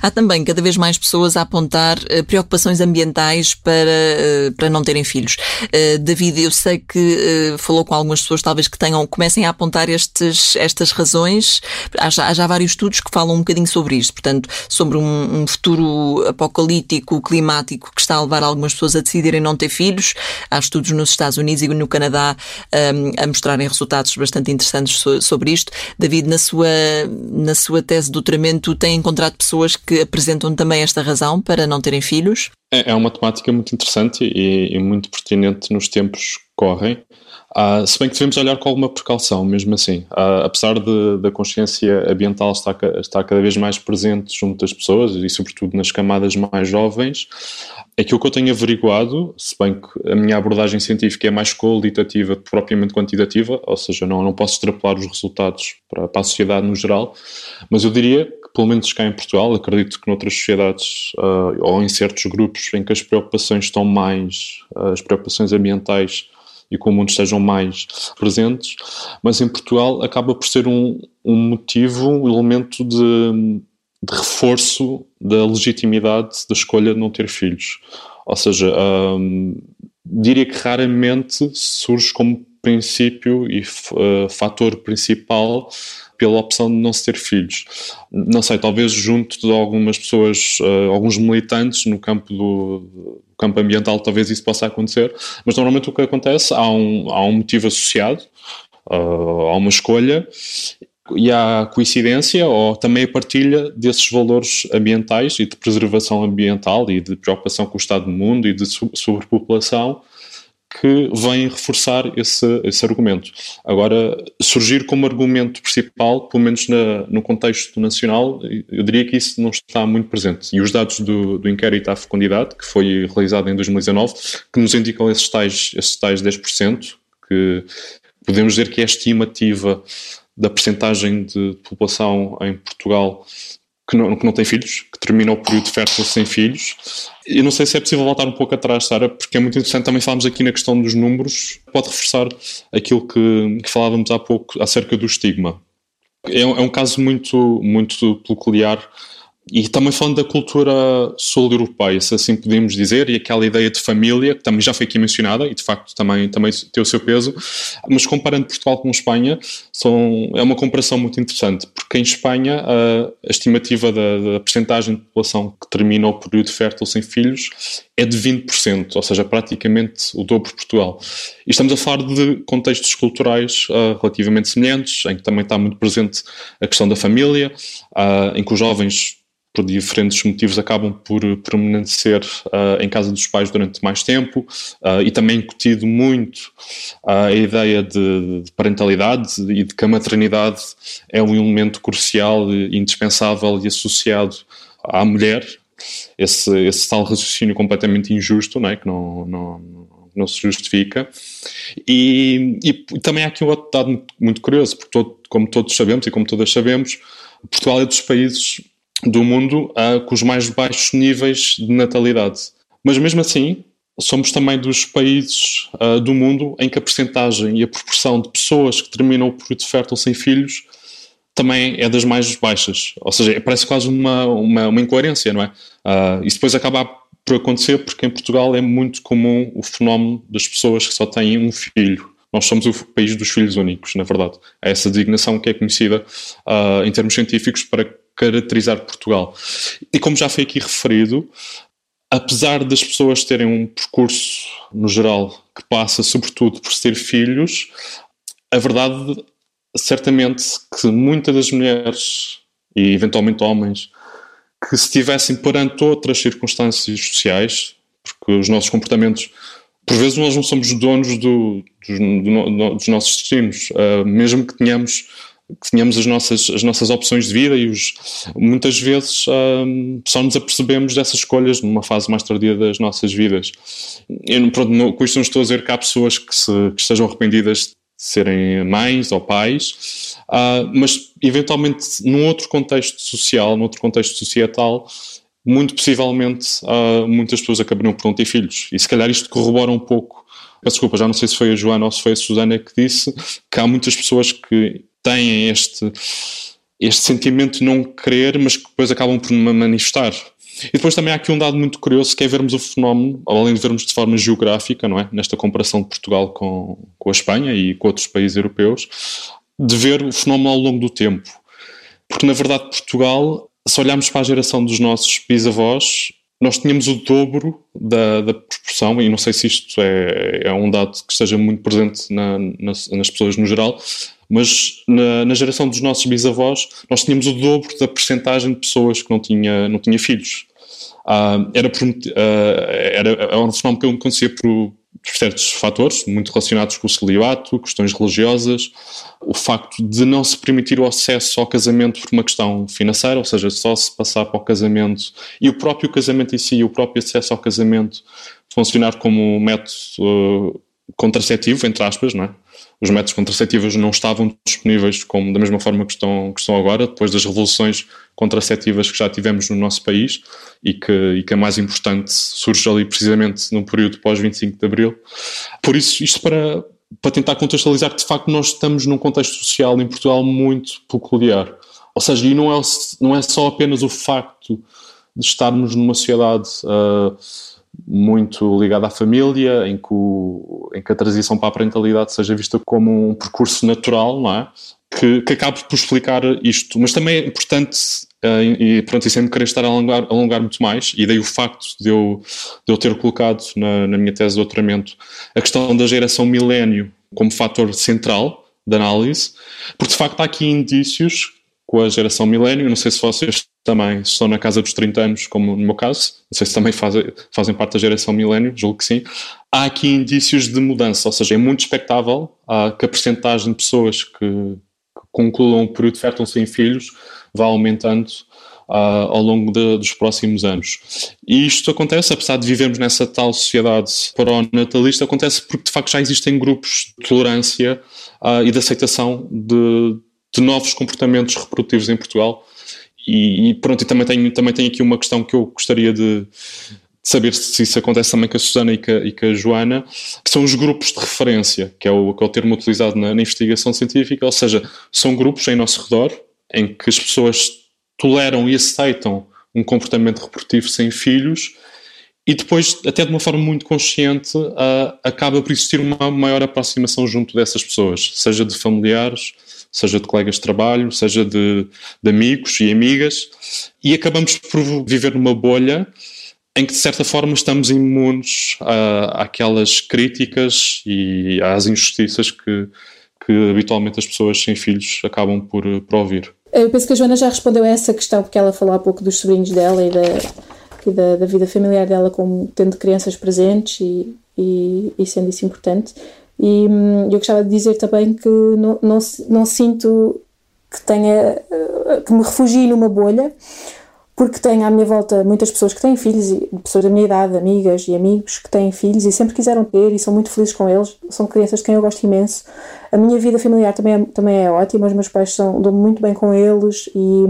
Há também cada vez mais pessoas a apontar uh, preocupações ambientais para, uh, para não terem filhos. Uh, David, eu sei que falou com algumas pessoas, talvez que tenham, comecem a apontar estes, estas razões. Há já, há já vários estudos que falam um bocadinho sobre isto, portanto, sobre um, um futuro apocalíptico, climático, que está a levar algumas pessoas a decidirem não ter filhos. Há estudos nos Estados Unidos e no Canadá um, a mostrarem resultados bastante interessantes sobre isto. David, na sua, na sua tese de doutoramento, tem encontrado pessoas que apresentam também esta razão para não terem filhos? É, é uma temática muito interessante e, e muito pertinente nos tempos que correm. Uh, se bem que devemos olhar com alguma precaução, mesmo assim. Uh, apesar de, da consciência ambiental estar, estar cada vez mais presente junto das pessoas e, sobretudo, nas camadas mais jovens, aquilo que eu tenho averiguado, se bem que a minha abordagem científica é mais qualitativa que propriamente quantitativa, ou seja, não, não posso extrapolar os resultados para, para a sociedade no geral, mas eu diria que, pelo menos cá em Portugal, acredito que noutras sociedades uh, ou em certos grupos em que as preocupações estão mais, as preocupações ambientais e com o mundo estejam mais presentes, mas em Portugal acaba por ser um, um motivo, um elemento de, de, reforço da legitimidade da escolha de não ter filhos. Ou seja, um, diria que raramente surge como princípio e uh, fator principal pela opção de não se ter filhos. Não sei, talvez junto de algumas pessoas, uh, alguns militantes no campo do campo ambiental, talvez isso possa acontecer, mas normalmente o que acontece, há um, há um motivo associado, uh, há uma escolha e há coincidência ou também a partilha desses valores ambientais e de preservação ambiental e de preocupação com o estado do mundo e de sobrepopulação que vem reforçar esse, esse argumento. Agora, surgir como argumento principal, pelo menos na, no contexto nacional, eu diria que isso não está muito presente. E os dados do, do inquérito à fecundidade, que foi realizado em 2019, que nos indicam esses tais, esses tais 10%, que podemos dizer que é estimativa da percentagem de população em Portugal que não, que não tem filhos, que termina o período fértil sem filhos. Eu não sei se é possível voltar um pouco atrás, Sara, porque é muito interessante. Também falámos aqui na questão dos números, pode reforçar aquilo que, que falávamos há pouco acerca do estigma. É, é um caso muito, muito peculiar e também falando da cultura sul-europeia, se assim podemos dizer, e aquela ideia de família, que também já foi aqui mencionada, e de facto também, também tem o seu peso, mas comparando Portugal com Espanha, são, é uma comparação muito interessante, porque em Espanha a, a estimativa da, da percentagem de população que termina o período fértil sem filhos é de 20%, ou seja, praticamente o dobro de Portugal. E estamos a falar de contextos culturais uh, relativamente semelhantes, em que também está muito presente a questão da família, uh, em que os jovens por diferentes motivos acabam por permanecer uh, em casa dos pais durante mais tempo e também incutido muito a ideia de, de, parentalidade e de que a maternidade é um elemento crucial e indispensável e associado à mulher esse, esse tal raciocínio completamente injusto não é? que não, não, não se justifica e, e, também há aqui um outro dado muito, muito curioso porque todo, como todos sabemos e como todas sabemos Portugal é dos países do mundo uh, com os mais baixos níveis de natalidade. Mas mesmo assim, somos também dos países uh, do mundo em que a percentagem e a proporção de pessoas que terminam o período fértil sem filhos também é das mais baixas. Ou seja, parece quase uma, uma, uma incoerência, não é? Uh, isso depois acaba por acontecer porque em Portugal é muito comum o fenómeno das pessoas que só têm um filho. Nós somos o país dos filhos únicos, na verdade. É essa designação que é conhecida uh, em termos científicos para caracterizar Portugal. E como já foi aqui referido, apesar das pessoas terem um percurso, no geral, que passa sobretudo por ter filhos, a verdade, certamente, que muitas das mulheres e eventualmente homens que se estivessem perante outras circunstâncias sociais, porque os nossos comportamentos, por vezes nós não somos donos do, do, do, dos nossos destinos, uh, mesmo que tenhamos que tenhamos as nossas, as nossas opções de vida e os, muitas vezes um, só nos apercebemos dessas escolhas numa fase mais tardia das nossas vidas. Eu, pronto, com isto não estou a dizer que há pessoas que, se, que estejam arrependidas de serem mães ou pais, uh, mas eventualmente num outro contexto social, num outro contexto societal, muito possivelmente uh, muitas pessoas acabariam por não ter filhos. E se calhar isto corrobora um pouco desculpa, já não sei se foi a Joana ou se foi a Susana que disse que há muitas pessoas que têm este, este sentimento de não querer, mas que depois acabam por manifestar. E depois também há aqui um dado muito curioso que é vermos o fenómeno, além de vermos de forma geográfica, não é? Nesta comparação de Portugal com, com a Espanha e com outros países europeus, de ver o fenómeno ao longo do tempo. Porque na verdade Portugal, se olharmos para a geração dos nossos bisavós, nós tínhamos o dobro da, da, proporção, e não sei se isto é, é um dado que esteja muito presente na, nas, nas pessoas no geral, mas na, na, geração dos nossos bisavós nós tínhamos o dobro da percentagem de pessoas que não tinha, não tinha filhos. Uh, era, por, uh, era, era um fenómeno que acontecia por certos fatores, muito relacionados com o celibato, questões religiosas, o facto de não se permitir o acesso ao casamento por uma questão financeira, ou seja, só se passar para o casamento e o próprio casamento em si, o próprio acesso ao casamento funcionar como método uh, contraceptivo, entre aspas, não é? os métodos contraceptivos não estavam disponíveis como da mesma forma que estão, que estão agora, depois das revoluções contraceptivas que já tivemos no nosso país e que, e que é mais importante surge ali precisamente no período pós-25 de Abril. Por isso, isto para, para tentar contextualizar que de facto nós estamos num contexto social em Portugal muito peculiar. Ou seja, e não é, não é só apenas o facto de estarmos numa sociedade... Uh, muito ligado à família, em que, o, em que a transição para a parentalidade seja vista como um percurso natural, não é? Que, que por explicar isto. Mas também é importante, uh, e pronto, e sem me querer estar a alongar, alongar muito mais, e daí o facto de eu, de eu ter colocado na, na minha tese de doutoramento a questão da geração milénio como fator central da análise, porque de facto há aqui indícios com a geração milénio, não sei se vocês também estão na casa dos 30 anos, como no meu caso, não sei se também fazem, fazem parte da geração milénio, julgo que sim, há aqui indícios de mudança, ou seja, é muito expectável uh, que a percentagem de pessoas que concluam o período fértil sem filhos vá aumentando uh, ao longo de, dos próximos anos. E isto acontece, apesar de vivermos nessa tal sociedade pró-natalista, acontece porque de facto já existem grupos de tolerância uh, e de aceitação de, de novos comportamentos reprodutivos em Portugal e, e, pronto, e também tenho, também tenho aqui uma questão que eu gostaria de saber se isso acontece também com a Susana e com a, e com a, Joana, que são os grupos de referência, que é o, que é o termo utilizado na, na investigação científica, ou seja, são grupos em nosso redor em que as pessoas toleram e aceitam um comportamento reprodutivo sem filhos e depois, até de uma forma muito consciente, uh, acaba por existir uma maior aproximação junto dessas pessoas, seja de familiares, seja de colegas de trabalho, seja de, de amigos e amigas, e acabamos por viver numa bolha em que de certa forma estamos imunes a, àquelas críticas e às injustiças que, que habitualmente as pessoas sem filhos acabam por, por ouvir. Eu penso que a Joana já respondeu a essa questão, porque ela falou há pouco dos sobrinhos dela e da, e da, da vida familiar dela como tendo crianças presentes e, e, e sendo isso importante. E hum, eu gostava de dizer também que não, não, não sinto que tenha, eh, que me refugie numa bolha, porque tenho à minha volta muitas pessoas que têm filhos, pessoas da minha idade, amigas e amigos que têm filhos e sempre quiseram ter e são muito felizes com eles. São crianças de quem eu gosto imenso. A minha vida familiar também é, também é ótima, os meus pais são, dou muito bem com eles e,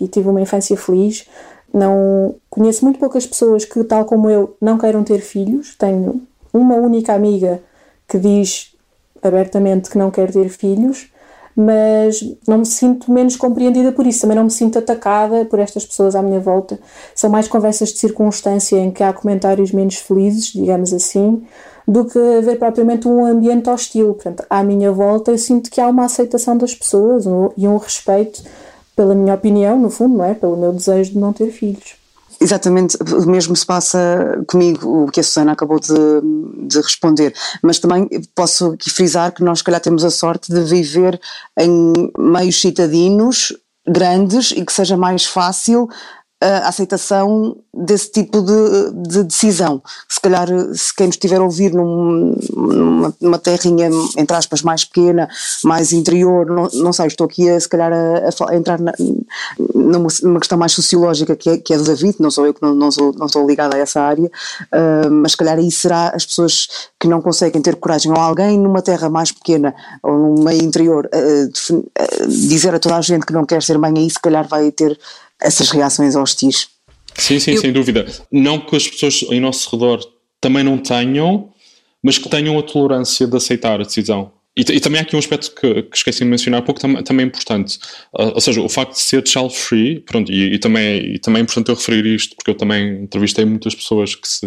e tive uma infância feliz. Não conheço muito poucas pessoas que, tal como eu, não queiram ter filhos. Tenho uma única amiga que diz abertamente que não quer ter filhos mas não me sinto menos compreendida por isso, também não me sinto atacada por estas pessoas à minha volta. São mais conversas de circunstância em que há comentários menos felizes, digamos assim, do que haver propriamente um ambiente hostil. Portanto, à minha volta eu sinto que há uma aceitação das pessoas e um respeito pela minha opinião, no fundo, não é? Pelo meu desejo de não ter filhos. Exatamente, o mesmo se passa comigo, o que a Susana acabou de, de, responder, mas também posso aqui frisar que nós, se calhar, temos a sorte de viver em meios citadinos grandes e que seja mais fácil a aceitação desse tipo de, de, decisão. Se calhar, se quem nos estiver a ouvir num, numa, numa terrinha, entre aspas, mais pequena, mais interior, não, não sei, estou aqui a, se calhar a, a entrar na, numa, numa, questão mais sociológica que é, que é do David, não sou eu que não, não, sou, não estou ligada a essa área, uh, mas se calhar aí será as pessoas que não conseguem ter coragem, ou alguém numa terra mais pequena, ou num meio interior, uh, uh, dizer a toda a gente que não quer ser mãe, aí se calhar vai ter essas reações hostis. Sim, sim, Eu... sem dúvida. Não que as pessoas em nosso redor também não tenham, mas que tenham a tolerância de aceitar a decisão. E, e também há aqui um aspecto que, que esqueci de mencionar há pouco, tam, também é importante. Uh, ou seja, o facto de ser child-free, pronto, e, e, também, e também é importante eu referir isto, porque eu também entrevistei muitas pessoas que se,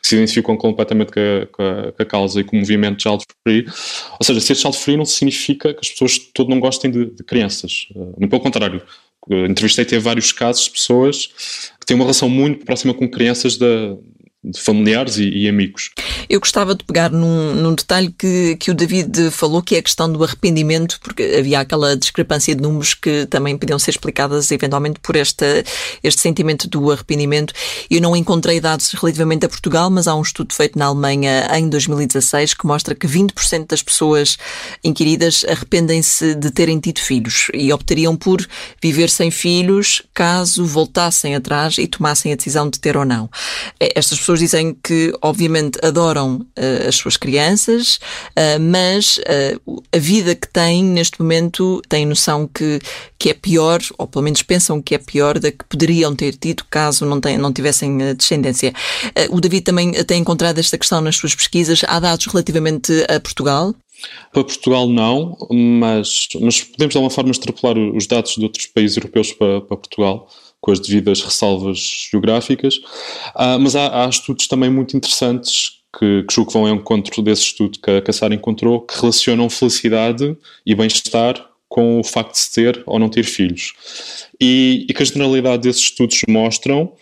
que se identificam completamente com a, com, a, com a, causa e com o movimento child-free. Ou seja, ser child-free não significa que as pessoas todo não gostem de, de crianças. Uh, pelo contrário, entrevistei teve vários casos de pessoas que têm uma relação muito próxima com crianças da, familiares e, e, amigos. Eu gostava de pegar num, num, detalhe que, que o David falou, que é a questão do arrependimento, porque havia aquela discrepância de números que também podiam ser explicadas eventualmente por esta, este sentimento do arrependimento. Eu não encontrei dados relativamente a Portugal, mas há um estudo feito na Alemanha em 2016 que mostra que 20% das pessoas inquiridas arrependem-se de terem tido filhos e optariam por viver sem filhos caso voltassem atrás e tomassem a decisão de ter ou não. Estas pessoas pessoas dizem que, obviamente, adoram uh, as suas crianças, uh, mas uh, a vida que têm neste momento têm noção que, que é pior, ou pelo menos pensam que é pior da que poderiam ter tido caso não, tem, não tivessem descendência. o David também tem encontrado esta questão nas suas pesquisas. Há dados relativamente a Portugal? Para Portugal não, mas, mas podemos de alguma forma extrapolar os dados de outros países europeus para, para Portugal com as devidas ressalvas geográficas, uh, mas há, há, estudos também muito interessantes que, que julgo que vão ao encontro desse estudo que a, Sara encontrou, que relacionam felicidade e bem-estar com o facto de se ter ou não ter filhos. E, e que a generalidade desses estudos mostram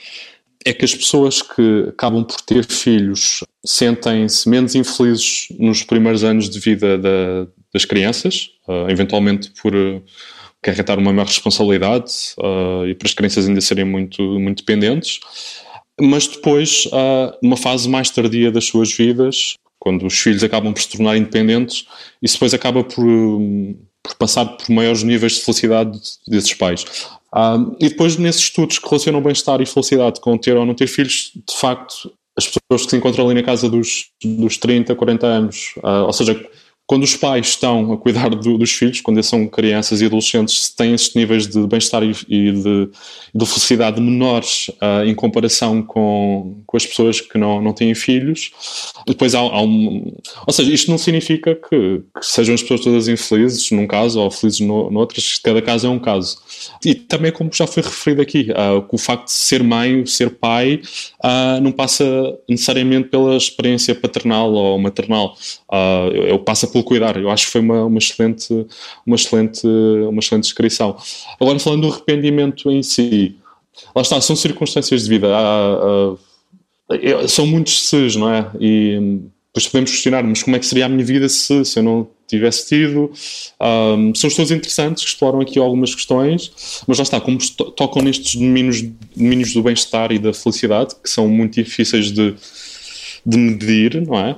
é que as pessoas que acabam por ter filhos sentem-se menos infelizes nos primeiros anos de vida da, das crianças, uh, eventualmente por acarretar uma maior responsabilidade uh, e para as crianças ainda serem muito, muito dependentes. Mas depois, uh, numa fase mais tardia das suas vidas, quando os filhos acabam por se tornar independentes, isso depois acaba por, por passar por maiores níveis de felicidade desses pais. Uh, e depois, nesses estudos que relacionam bem-estar e felicidade com ter ou não ter filhos, de facto, as pessoas que se encontram ali na casa dos, dos 30, 40 anos, uh, ou seja, quando os pais estão a cuidar do, dos filhos, quando eles são crianças e adolescentes, têm esses níveis de bem-estar e, e de, de, felicidade menores uh, em comparação com, com as pessoas que não, não têm filhos. Depois há, há um. Ou seja, isto não significa que, que, sejam as pessoas todas infelizes num caso ou felizes no, noutras, cada caso é um caso. E também, como já foi referido aqui, uh, o facto de ser mãe, ser pai, uh, não passa necessariamente pela experiência paternal ou maternal. Uh, eu, eu passa pelo cuidar. Eu acho que foi uma, uma, excelente, uma, excelente, uma excelente descrição. Agora, falando do arrependimento em si, lá está, são circunstâncias de vida. Há, há, são muitos se's, não é? E depois podemos questionar, mas como é que seria a minha vida se, se eu não tivesse tido? Um, são estudos interessantes que exploram aqui algumas questões, mas lá está, como tocam nestes domínios, domínios do bem-estar e da felicidade, que são muito difíceis de, de medir, não é?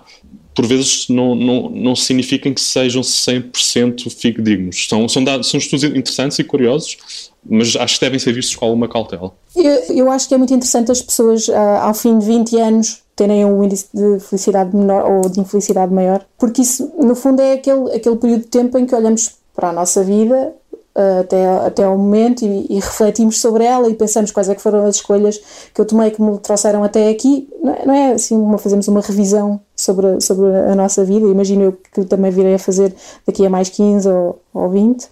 Por vezes não, não, não significam que sejam 100% fidedignos. São, são, dados, são estudos interessantes e curiosos, mas acho que devem ser vistos com alguma cautela. Eu, eu acho que é muito interessante as pessoas, ah, ao fim de 20 anos, terem um índice de felicidade menor ou de infelicidade maior, porque isso, no fundo, é aquele, aquele período de tempo em que olhamos para a nossa vida uh, até, até ao momento e, e, refletimos sobre ela e pensamos quais é que foram as escolhas que eu tomei que me trouxeram até aqui. Não é, não é assim, uma, fazemos uma revisão sobre, sobre a nossa vida, imagino eu que também virei a fazer daqui a mais 15 ou, ou 20.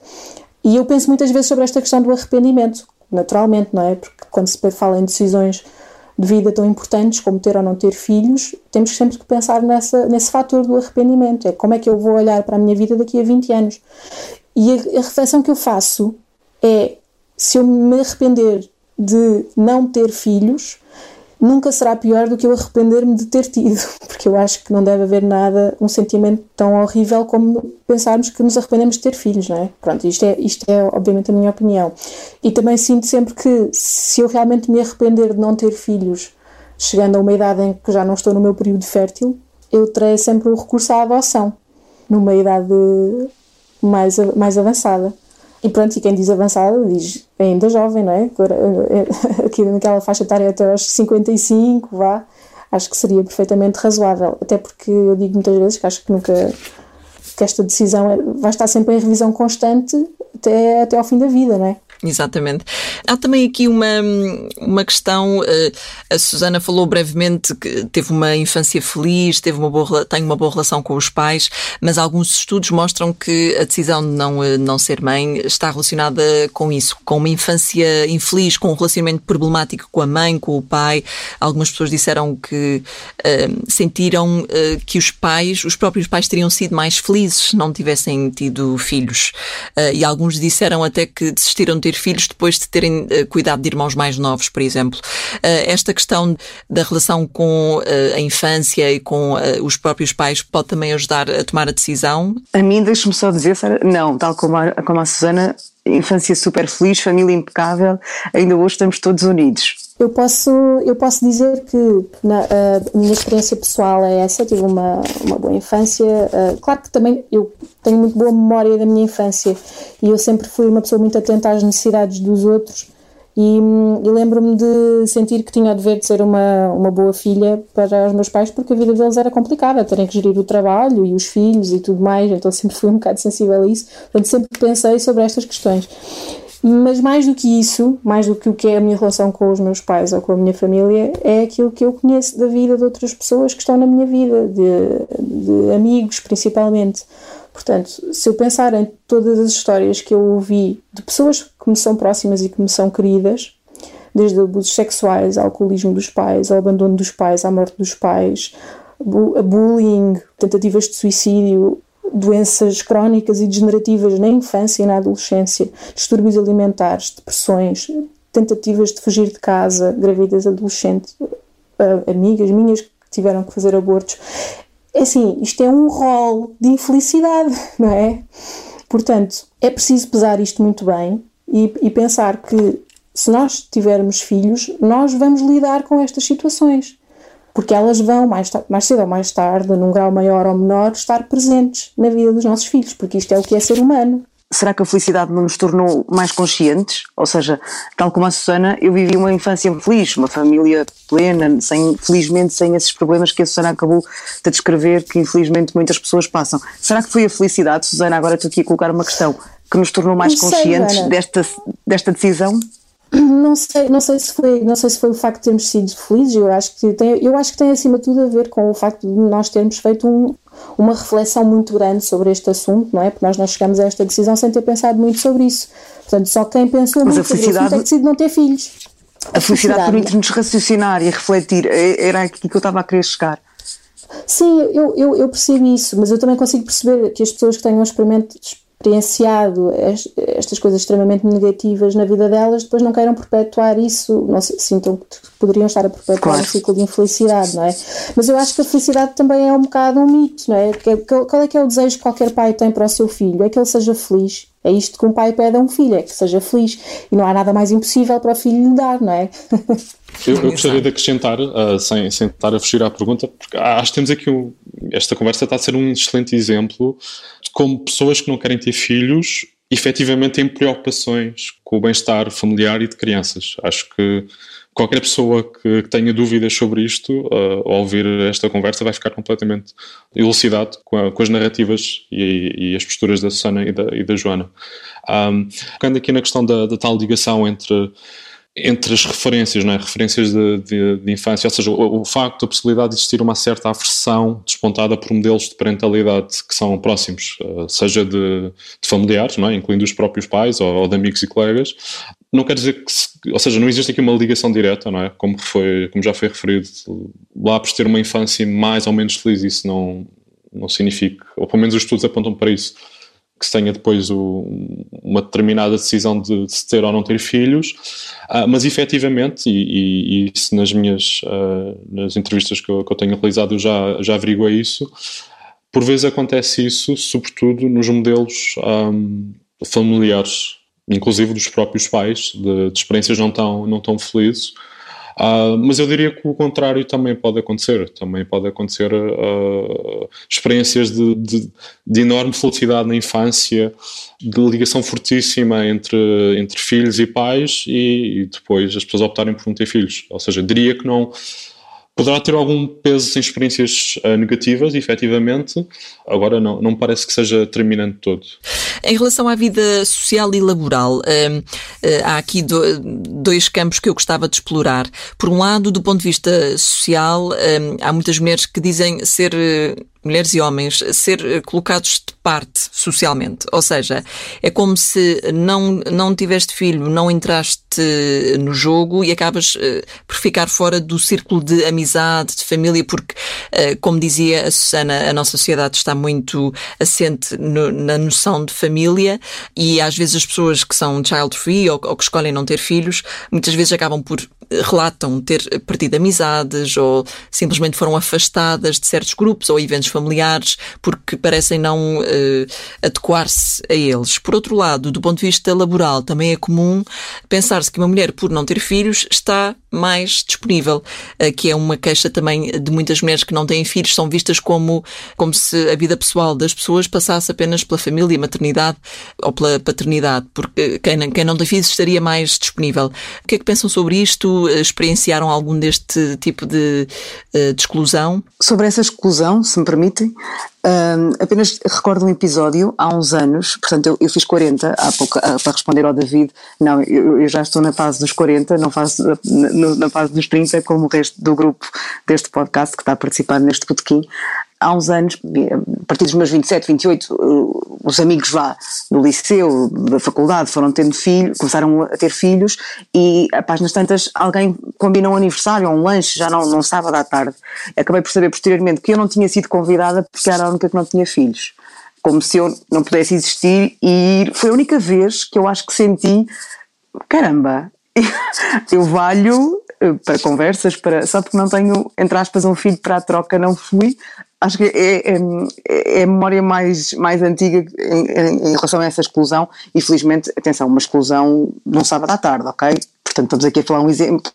E eu penso muitas vezes sobre esta questão do arrependimento, naturalmente, não é? Porque quando se fala em decisões de vida tão importantes como ter ou não ter filhos, temos sempre que pensar nessa, nesse fator do arrependimento. É como é que eu vou olhar para a minha vida daqui a 20 anos. E a, a reflexão que eu faço é: se eu me arrepender de não ter filhos, nunca será pior do que eu arrepender-me de ter tido, porque eu acho que não deve haver nada, um sentimento tão horrível como pensarmos que nos arrependemos de ter filhos, não é? Pronto, isto é, isto é obviamente a minha opinião. E também sinto sempre que se eu realmente me arrepender de não ter filhos, chegando a uma idade em que já não estou no meu período fértil, eu terei sempre o recurso à adoção, numa idade mais, mais avançada. E pronto, e quem diz avançada diz ainda jovem, não é? Aqui naquela faixa etária até aos 55, vá, acho que seria perfeitamente razoável. Até porque eu digo muitas vezes que acho que nunca que esta decisão é, vai estar sempre em revisão constante até, até ao fim da vida, não é? Exatamente. Há também aqui uma, uma questão, eh, a Susana falou brevemente que teve uma infância feliz, teve uma boa, tem uma boa relação com os pais, mas alguns estudos mostram que a decisão de não, eh, não ser mãe está relacionada com isso, com uma infância infeliz, com um relacionamento problemático com a mãe, com o pai. Algumas pessoas disseram que uh, sentiram que os pais, os próprios pais teriam sido mais felizes se não tivessem tido filhos. E alguns disseram até que desistiram de ter filhos depois de terem uh, cuidado de irmãos mais novos, por exemplo. Uh, esta questão da relação com uh, a infância e com os próprios pais pode também ajudar a tomar a decisão? A mim, deixe-me só dizer, Sarah, não, tal como a, como a Susana, infância super feliz, família impecável, ainda hoje estamos todos unidos. Eu posso, eu posso dizer que na, a minha experiência pessoal é essa, tive uma, uma boa infância. Uh, claro que também eu tenho muito boa memória da minha infância e eu sempre fui uma pessoa muito atenta às necessidades dos outros e, e lembro-me de sentir que tinha o dever de ser uma, uma boa filha para os meus pais porque a vida deles era complicada, terem que gerir o trabalho e os filhos e tudo mais, então sempre fui um bocado sensível a isso, portanto sempre pensei sobre estas questões. Mas mais do que isso, mais do que o que é a minha relação com os meus pais ou com a minha família, é aquilo que eu conheço da vida de outras pessoas que estão na minha vida, de, de amigos principalmente. Portanto, se eu pensar em todas as histórias que eu ouvi de pessoas que me são próximas e que me são queridas, desde abusos sexuais, ao alcoolismo dos pais, ao abandono dos pais, à morte dos pais, a bullying, tentativas de suicídio, doenças crónicas e degenerativas na infância e na adolescência, distúrbios alimentares, depressões, tentativas de fugir de casa, gravidez adolescente, amigas minhas que tiveram que fazer abortos. É assim, isto é um rol de infelicidade, não é? Portanto, é preciso pesar isto muito bem e, e pensar que se nós tivermos filhos, nós vamos lidar com estas situações porque elas vão, mais, mais cedo ou mais tarde, num grau maior ou menor, estar presentes na vida dos nossos filhos, porque isto é o que é ser humano. Será que a felicidade não nos tornou mais conscientes? Ou seja, tal como a Susana, eu vivi uma infância feliz, uma família plena, sem, felizmente sem esses problemas que a Susana acabou de descrever, que infelizmente muitas pessoas passam. Será que foi a felicidade, Susana, agora estou aqui a colocar uma questão, que nos tornou mais não conscientes sei, desta, desta decisão? Não sei, não sei se foi, não sei se foi o facto de termos sido felizes. Eu acho que tem, eu acho que tem acima de tudo a ver com o facto de nós termos feito um, uma reflexão muito grande sobre este assunto, não é? Porque nós não chegamos a esta decisão sem ter pensado muito sobre isso. Portanto, só quem pensou Mas muito sobre isso é que decide não ter filhos. A, a felicidade, permite-nos raciocinar e refletir. É, era aqui que eu estava a querer chegar. Sim, eu, eu, eu percebo isso, mas eu também consigo perceber que as pessoas que tenham experimentos experienciado estas coisas extremamente negativas na vida delas, depois não queiram perpetuar isso, não se, sintam que poderiam estar a perpetuar claro. um ciclo de infelicidade, não é? Mas eu acho que a felicidade também é um bocado um mito, não é? Qual é que é o desejo que qualquer pai tem para o seu filho? É que ele seja feliz. É isto que um pai pede a um filho, é que seja feliz. E não há nada mais impossível para o filho lhe dar, não é? Eu, eu gostaria de acrescentar, uh, sem, sem estar a fugir à pergunta, porque acho que temos aqui um, esta conversa está a ser um excelente exemplo como pessoas que não querem ter filhos efetivamente têm preocupações com o bem-estar familiar e de crianças. Acho que qualquer pessoa que, tenha dúvidas sobre isto, uh, ao ouvir esta conversa, vai ficar completamente elucidado com, a, com as narrativas e, e, as posturas da Susana e da, e da Joana. Um, aqui na questão da, da tal ligação entre entre as referências, não é? referências de, de, de infância, ou seja, o, o, facto, a possibilidade de existir uma certa aversão despontada por modelos de parentalidade que são próximos, uh, seja de, de, familiares, não é? incluindo os próprios pais ou, ou, de amigos e colegas, não quer dizer que, se, ou seja, não existe aqui uma ligação direta, não é? Como, foi, como já foi referido, lá por ter uma infância mais ou menos feliz, isso não, não significa, ou pelo menos os estudos apontam para isso que se tenha depois o, uma determinada decisão de, de, se ter ou não ter filhos, uh, mas efetivamente, e, e, isso nas minhas uh, nas entrevistas que eu, que eu, tenho realizado eu já, já averiguei isso, por vezes acontece isso, sobretudo nos modelos um, familiares, inclusive dos próprios pais, de, de experiências não tão, não tão felizes, Uh, mas eu diria que o contrário também pode acontecer. Também pode acontecer uh, experiências de, de, de, enorme felicidade na infância, de ligação fortíssima entre, entre filhos e pais, e, e depois as pessoas optarem por não ter filhos. Ou seja, diria que não Poderá ter algum peso em experiências uh, negativas, efetivamente, agora não, não parece que seja determinante todo. Em relação à vida social e laboral, uh, há aqui do, dois campos que eu gostava de explorar. Por um lado, do ponto de vista social, há muitas mulheres que dizem ser mulheres e homens, ser eh, colocados de parte socialmente. Ou seja, é como se não, não tiveste filho, não entraste no jogo e acabas uh, por ficar fora do círculo de amizade, de família, porque, uh, como dizia a Susana, a nossa sociedade está muito assente no, na noção de família e às vezes as pessoas que são child-free ou, ou que escolhem não ter filhos, muitas vezes acabam por relatam ter perdido amizades ou simplesmente foram afastadas de certos grupos ou eventos familiares porque parecem não uh, adequar-se a eles. Por outro lado, do ponto de vista laboral, também é comum pensar-se que uma mulher, por não ter filhos, está mais disponível, uh, que é uma queixa também de muitas mulheres que não têm filhos, são vistas como, como se a vida pessoal das pessoas passasse apenas pela família, maternidade ou pela paternidade, porque quem, quem não tem filhos estaria mais disponível. O que é que pensam sobre isto? Experienciaram algum deste tipo de, de exclusão? Sobre essa exclusão, se me permitem, um, apenas recordo um episódio há uns anos, portanto eu, eu fiz 40 há pouco, uh, para responder ao David, não, eu, eu, já estou na fase dos 40, não fase, na, na fase dos 30, como o resto do grupo deste podcast que está a participar neste botequim, há uns anos, a partir dos meus 27, 28, uh, os amigos lá do liceu, da faculdade, foram tendo filhos, começaram a ter filhos e a páginas tantas alguém combinou um aniversário, um lanche, já não, não sábado à tarde. Acabei por saber posteriormente que eu não tinha sido convidada porque era a única que não tinha filhos. Como se eu não pudesse existir e. Foi a única vez que eu acho que senti, caramba, eu valho uh, para conversas, para, só porque não tenho, entre aspas, um filho para a troca, não fui, acho que é, é, é, a memória mais, mais antiga em, em, relação a essa exclusão e felizmente, atenção, uma exclusão de um sábado à tarde, ok? Portanto, estamos aqui a falar um exemplo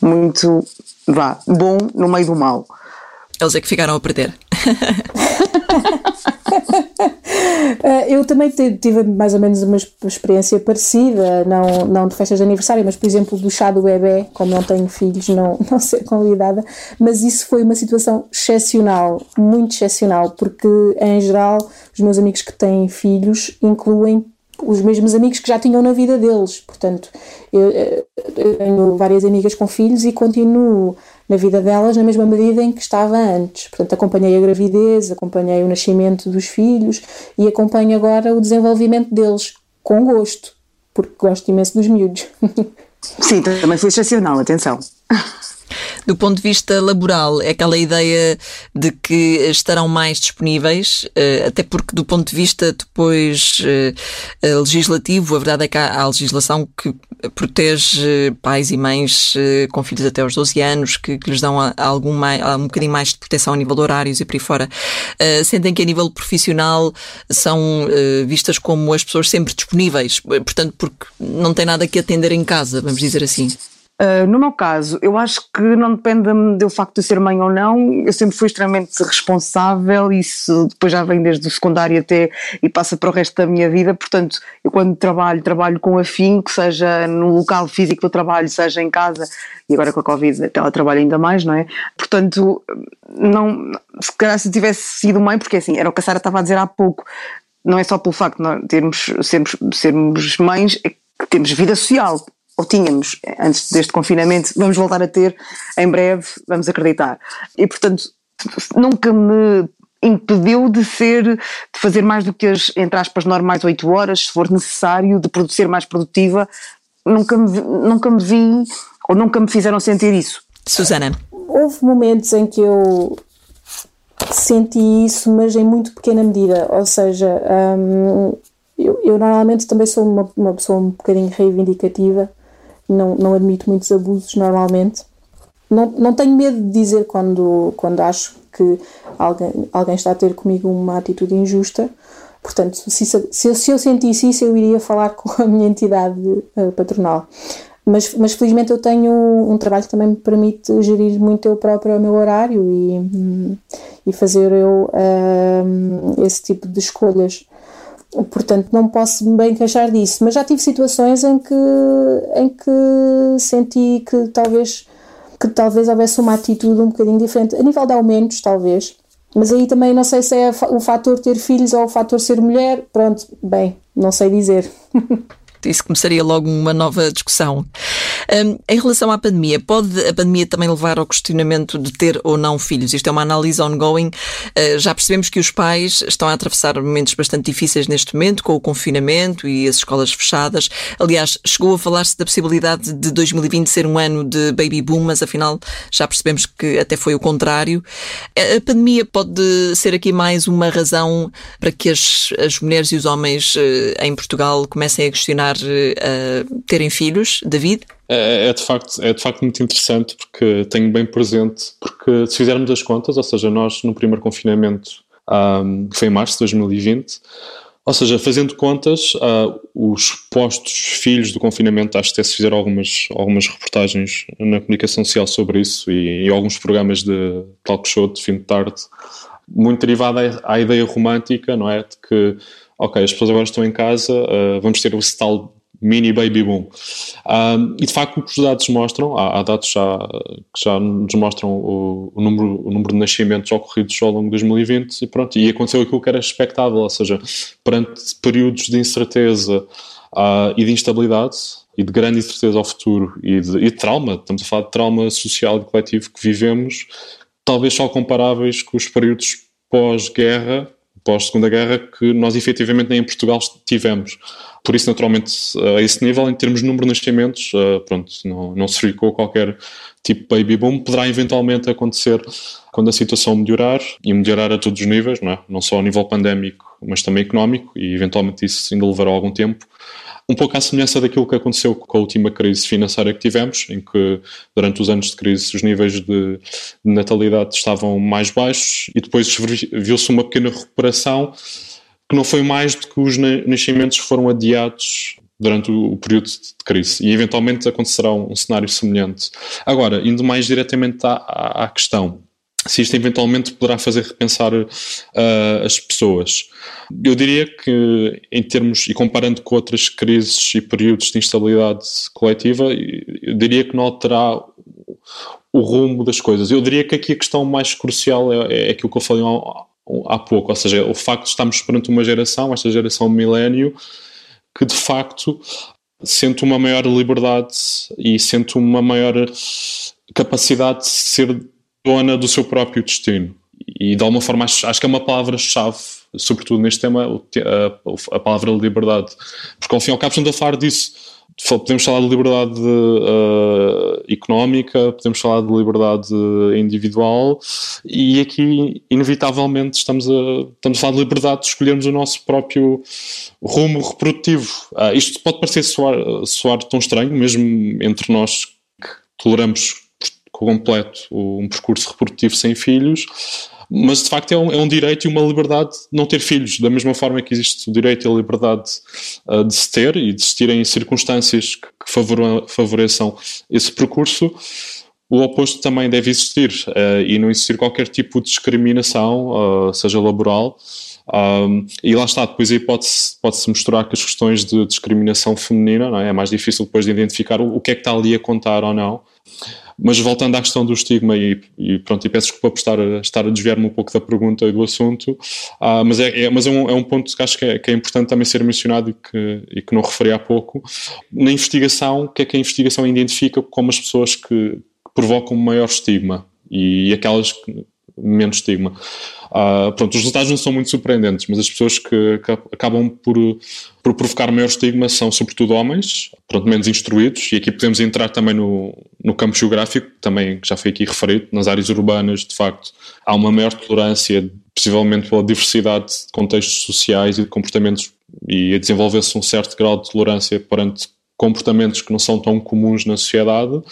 muito, vá, bom no meio do mal. Eles é que ficaram a perder. Eh, eu também tive mais ou menos uma experiência parecida, não, não de festas de aniversário, mas por exemplo do chá do bebê, como não tenho filhos, não, não ser convidada, mas isso foi uma situação excepcional, muito excepcional, porque em geral os meus amigos que têm filhos incluem os mesmos amigos que já tinham na vida deles. Portanto, eu, eu, tenho várias amigas com filhos e continuo na vida delas na mesma medida em que estava antes. Portanto, acompanhei a gravidez, acompanhei o nascimento dos filhos e acompanho agora o desenvolvimento deles com gosto, porque gosto imenso dos miúdos. Sim, também foi excepcional, atenção. Do ponto de vista laboral, é aquela ideia de que estarão mais disponíveis, eh, até porque do ponto de vista depois eh, legislativo, a verdade é que há legislação que protege pais e mães com filhos até aos 12 anos, que, que lhes dão algum mais, um bocadinho mais de proteção a nível de horários e por aí fora. Sentem que a nível profissional são vistas como as pessoas sempre disponíveis, portanto, porque não tem nada que atender em casa, vamos dizer assim. Uh, no meu caso, eu acho que não depende do facto de ser mãe ou não, eu sempre fui extremamente responsável, isso depois já vem desde o secundário até e passa para o resto da minha vida, portanto, eu quando trabalho, trabalho com afinco, seja no local físico do trabalho, seja em casa, e agora com a Covid ela trabalha ainda mais, não é? Portanto, não, se calhar se tivesse sido mãe, porque assim, era o que a Sara estava a dizer há pouco, não é só pelo facto de termos, sermos, sermos mães, é que temos vida social, ou tínhamos antes deste confinamento, vamos voltar a ter em breve, vamos acreditar. E portanto, nunca me impediu de ser, de fazer mais do que as, entre aspas, normais 8 horas, se for necessário, de ser mais produtiva. Nunca me, nunca me vi, ou nunca me fizeram sentir isso. Susana. Houve momentos em que eu senti isso, mas em muito pequena medida, ou seja, hum, eu, eu, normalmente também sou uma, uma pessoa um bocadinho reivindicativa não, não admito muitos abusos normalmente. Não, não tenho medo de dizer quando, quando acho que alguém, alguém está a ter comigo uma atitude injusta. Portanto, se, se, se eu sentisse isso, eu iria falar com a minha entidade uh, patronal. Mas, mas felizmente eu tenho um, trabalho que também me permite gerir muito eu próprio o meu horário e, e fazer eu uh, esse tipo de escolhas portanto não posso bem queixar disso, mas já tive situações em que, em que senti que talvez, que talvez houvesse uma atitude um bocadinho diferente, a nível de aumentos talvez, mas aí também não sei se é o fator ter filhos ou o fator ser mulher, pronto, bem, não sei dizer. Isso começaria logo uma nova discussão. Um, em relação à pandemia, pode a pandemia também levar ao questionamento de ter ou não filhos? Isto é uma análise ongoing. Uh, já percebemos que os pais estão a atravessar momentos bastante difíceis neste momento, com o confinamento e as escolas fechadas. Aliás, chegou a falar-se da possibilidade de 2020 ser um ano de baby boom, mas afinal já percebemos que até foi o contrário. A pandemia pode ser aqui mais uma razão para que as, as mulheres e os homens uh, em Portugal comecem a questionar uh, terem filhos, David? É, é, de facto, é de facto muito interessante porque tenho bem presente, porque se fizermos as contas, ou seja, nós no primeiro confinamento, um, que foi em março de 2020, ou seja, fazendo contas, uh, os postos filhos do confinamento, acho que até se fizeram algumas, algumas reportagens na comunicação social sobre isso e, e alguns programas de talk show de fim de tarde, muito derivada à, à ideia romântica, não é? De que, ok, as pessoas agora estão em casa, uh, vamos ter esse tal mini baby boom. Um, e de facto o que os dados mostram, há, há dados já, que já nos mostram o, o, número, o número de nascimentos ocorridos ao longo de 2020 e pronto, e aconteceu aquilo que era expectável, ou seja, perante períodos de incerteza uh, e de instabilidade e de grande incerteza ao futuro e de, e de trauma, estamos a falar de trauma social e coletivo que vivemos, talvez só comparáveis com os períodos pós-guerra, pós-segunda guerra, que nós efetivamente nem em Portugal tivemos. Por isso, naturalmente, a esse nível, em termos de número de nascimentos, uh, pronto, não, não se ficou qualquer tipo de baby boom. Poderá eventualmente acontecer quando a situação melhorar, e melhorar a todos os níveis, não, é? não só a nível pandémico, mas também económico, e eventualmente isso ainda levará algum tempo. Um pouco à semelhança daquilo que aconteceu com a última crise financeira que tivemos, em que durante os anos de crise os níveis de natalidade estavam mais baixos e depois viu-se uma pequena recuperação que não foi mais do que os nascimentos foram adiados durante o período de crise e eventualmente acontecerá um, cenário semelhante. Agora, indo mais diretamente à, à questão, se isto eventualmente poderá fazer repensar uh, as pessoas. Eu diria que, em termos, e comparando com outras crises e períodos de instabilidade coletiva, eu diria que não alterará o rumo das coisas. Eu diria que aqui a questão mais crucial é, é aquilo que eu falei há pouco, ou seja, o facto de estarmos perante uma geração, esta geração milénio, que de facto sente uma maior liberdade e sente uma maior capacidade de ser dona do seu próprio destino. E de alguma forma acho, acho que é uma palavra-chave, sobretudo neste tema, a, a, palavra liberdade. Porque ao fim e ao cabo estamos a falar disso podemos falar de liberdade uh, económica, podemos falar de liberdade individual e aqui inevitavelmente estamos a, estamos a falar de liberdade de escolhermos o nosso próprio rumo reprodutivo. Uh, isto pode parecer soar, soar tão estranho, mesmo entre nós que toleramos completo um percurso reprodutivo sem filhos, mas de facto é um, é um, direito e uma liberdade não ter filhos, da mesma forma que existe o direito e a liberdade uh, de se ter e de existir em circunstâncias que, que favoreçam esse percurso, o oposto também deve existir uh, e não existir qualquer tipo de discriminação, uh, seja laboral. Um, e lá está, depois aí pode-se pode -se as questões de discriminação feminina, é? é? mais difícil depois de identificar o, o que é que está ali a contar ou não. Mas voltando à questão do estigma, e, e pronto, e peço desculpa por estar, estar a desviar-me um pouco da pergunta e do assunto, uh, mas, é, é, mas é, um, é um ponto que acho que é, que é importante também ser mencionado e que, e que não referi há pouco. Na investigação, o que é que a investigação identifica como as pessoas que provocam maior estigma e, e aquelas que menos estigma. Uh, pronto, os resultados não são muito surpreendentes, mas as pessoas que, que, acabam por, por provocar maior estigma são sobretudo homens, pronto, menos instruídos, e aqui podemos entrar também no, no campo geográfico, também já foi aqui referido, nas áreas urbanas, de facto, há uma maior tolerância, possivelmente pela diversidade de contextos sociais e de comportamentos, e a desenvolver-se um certo grau de tolerância perante comportamentos que não são tão comuns na sociedade.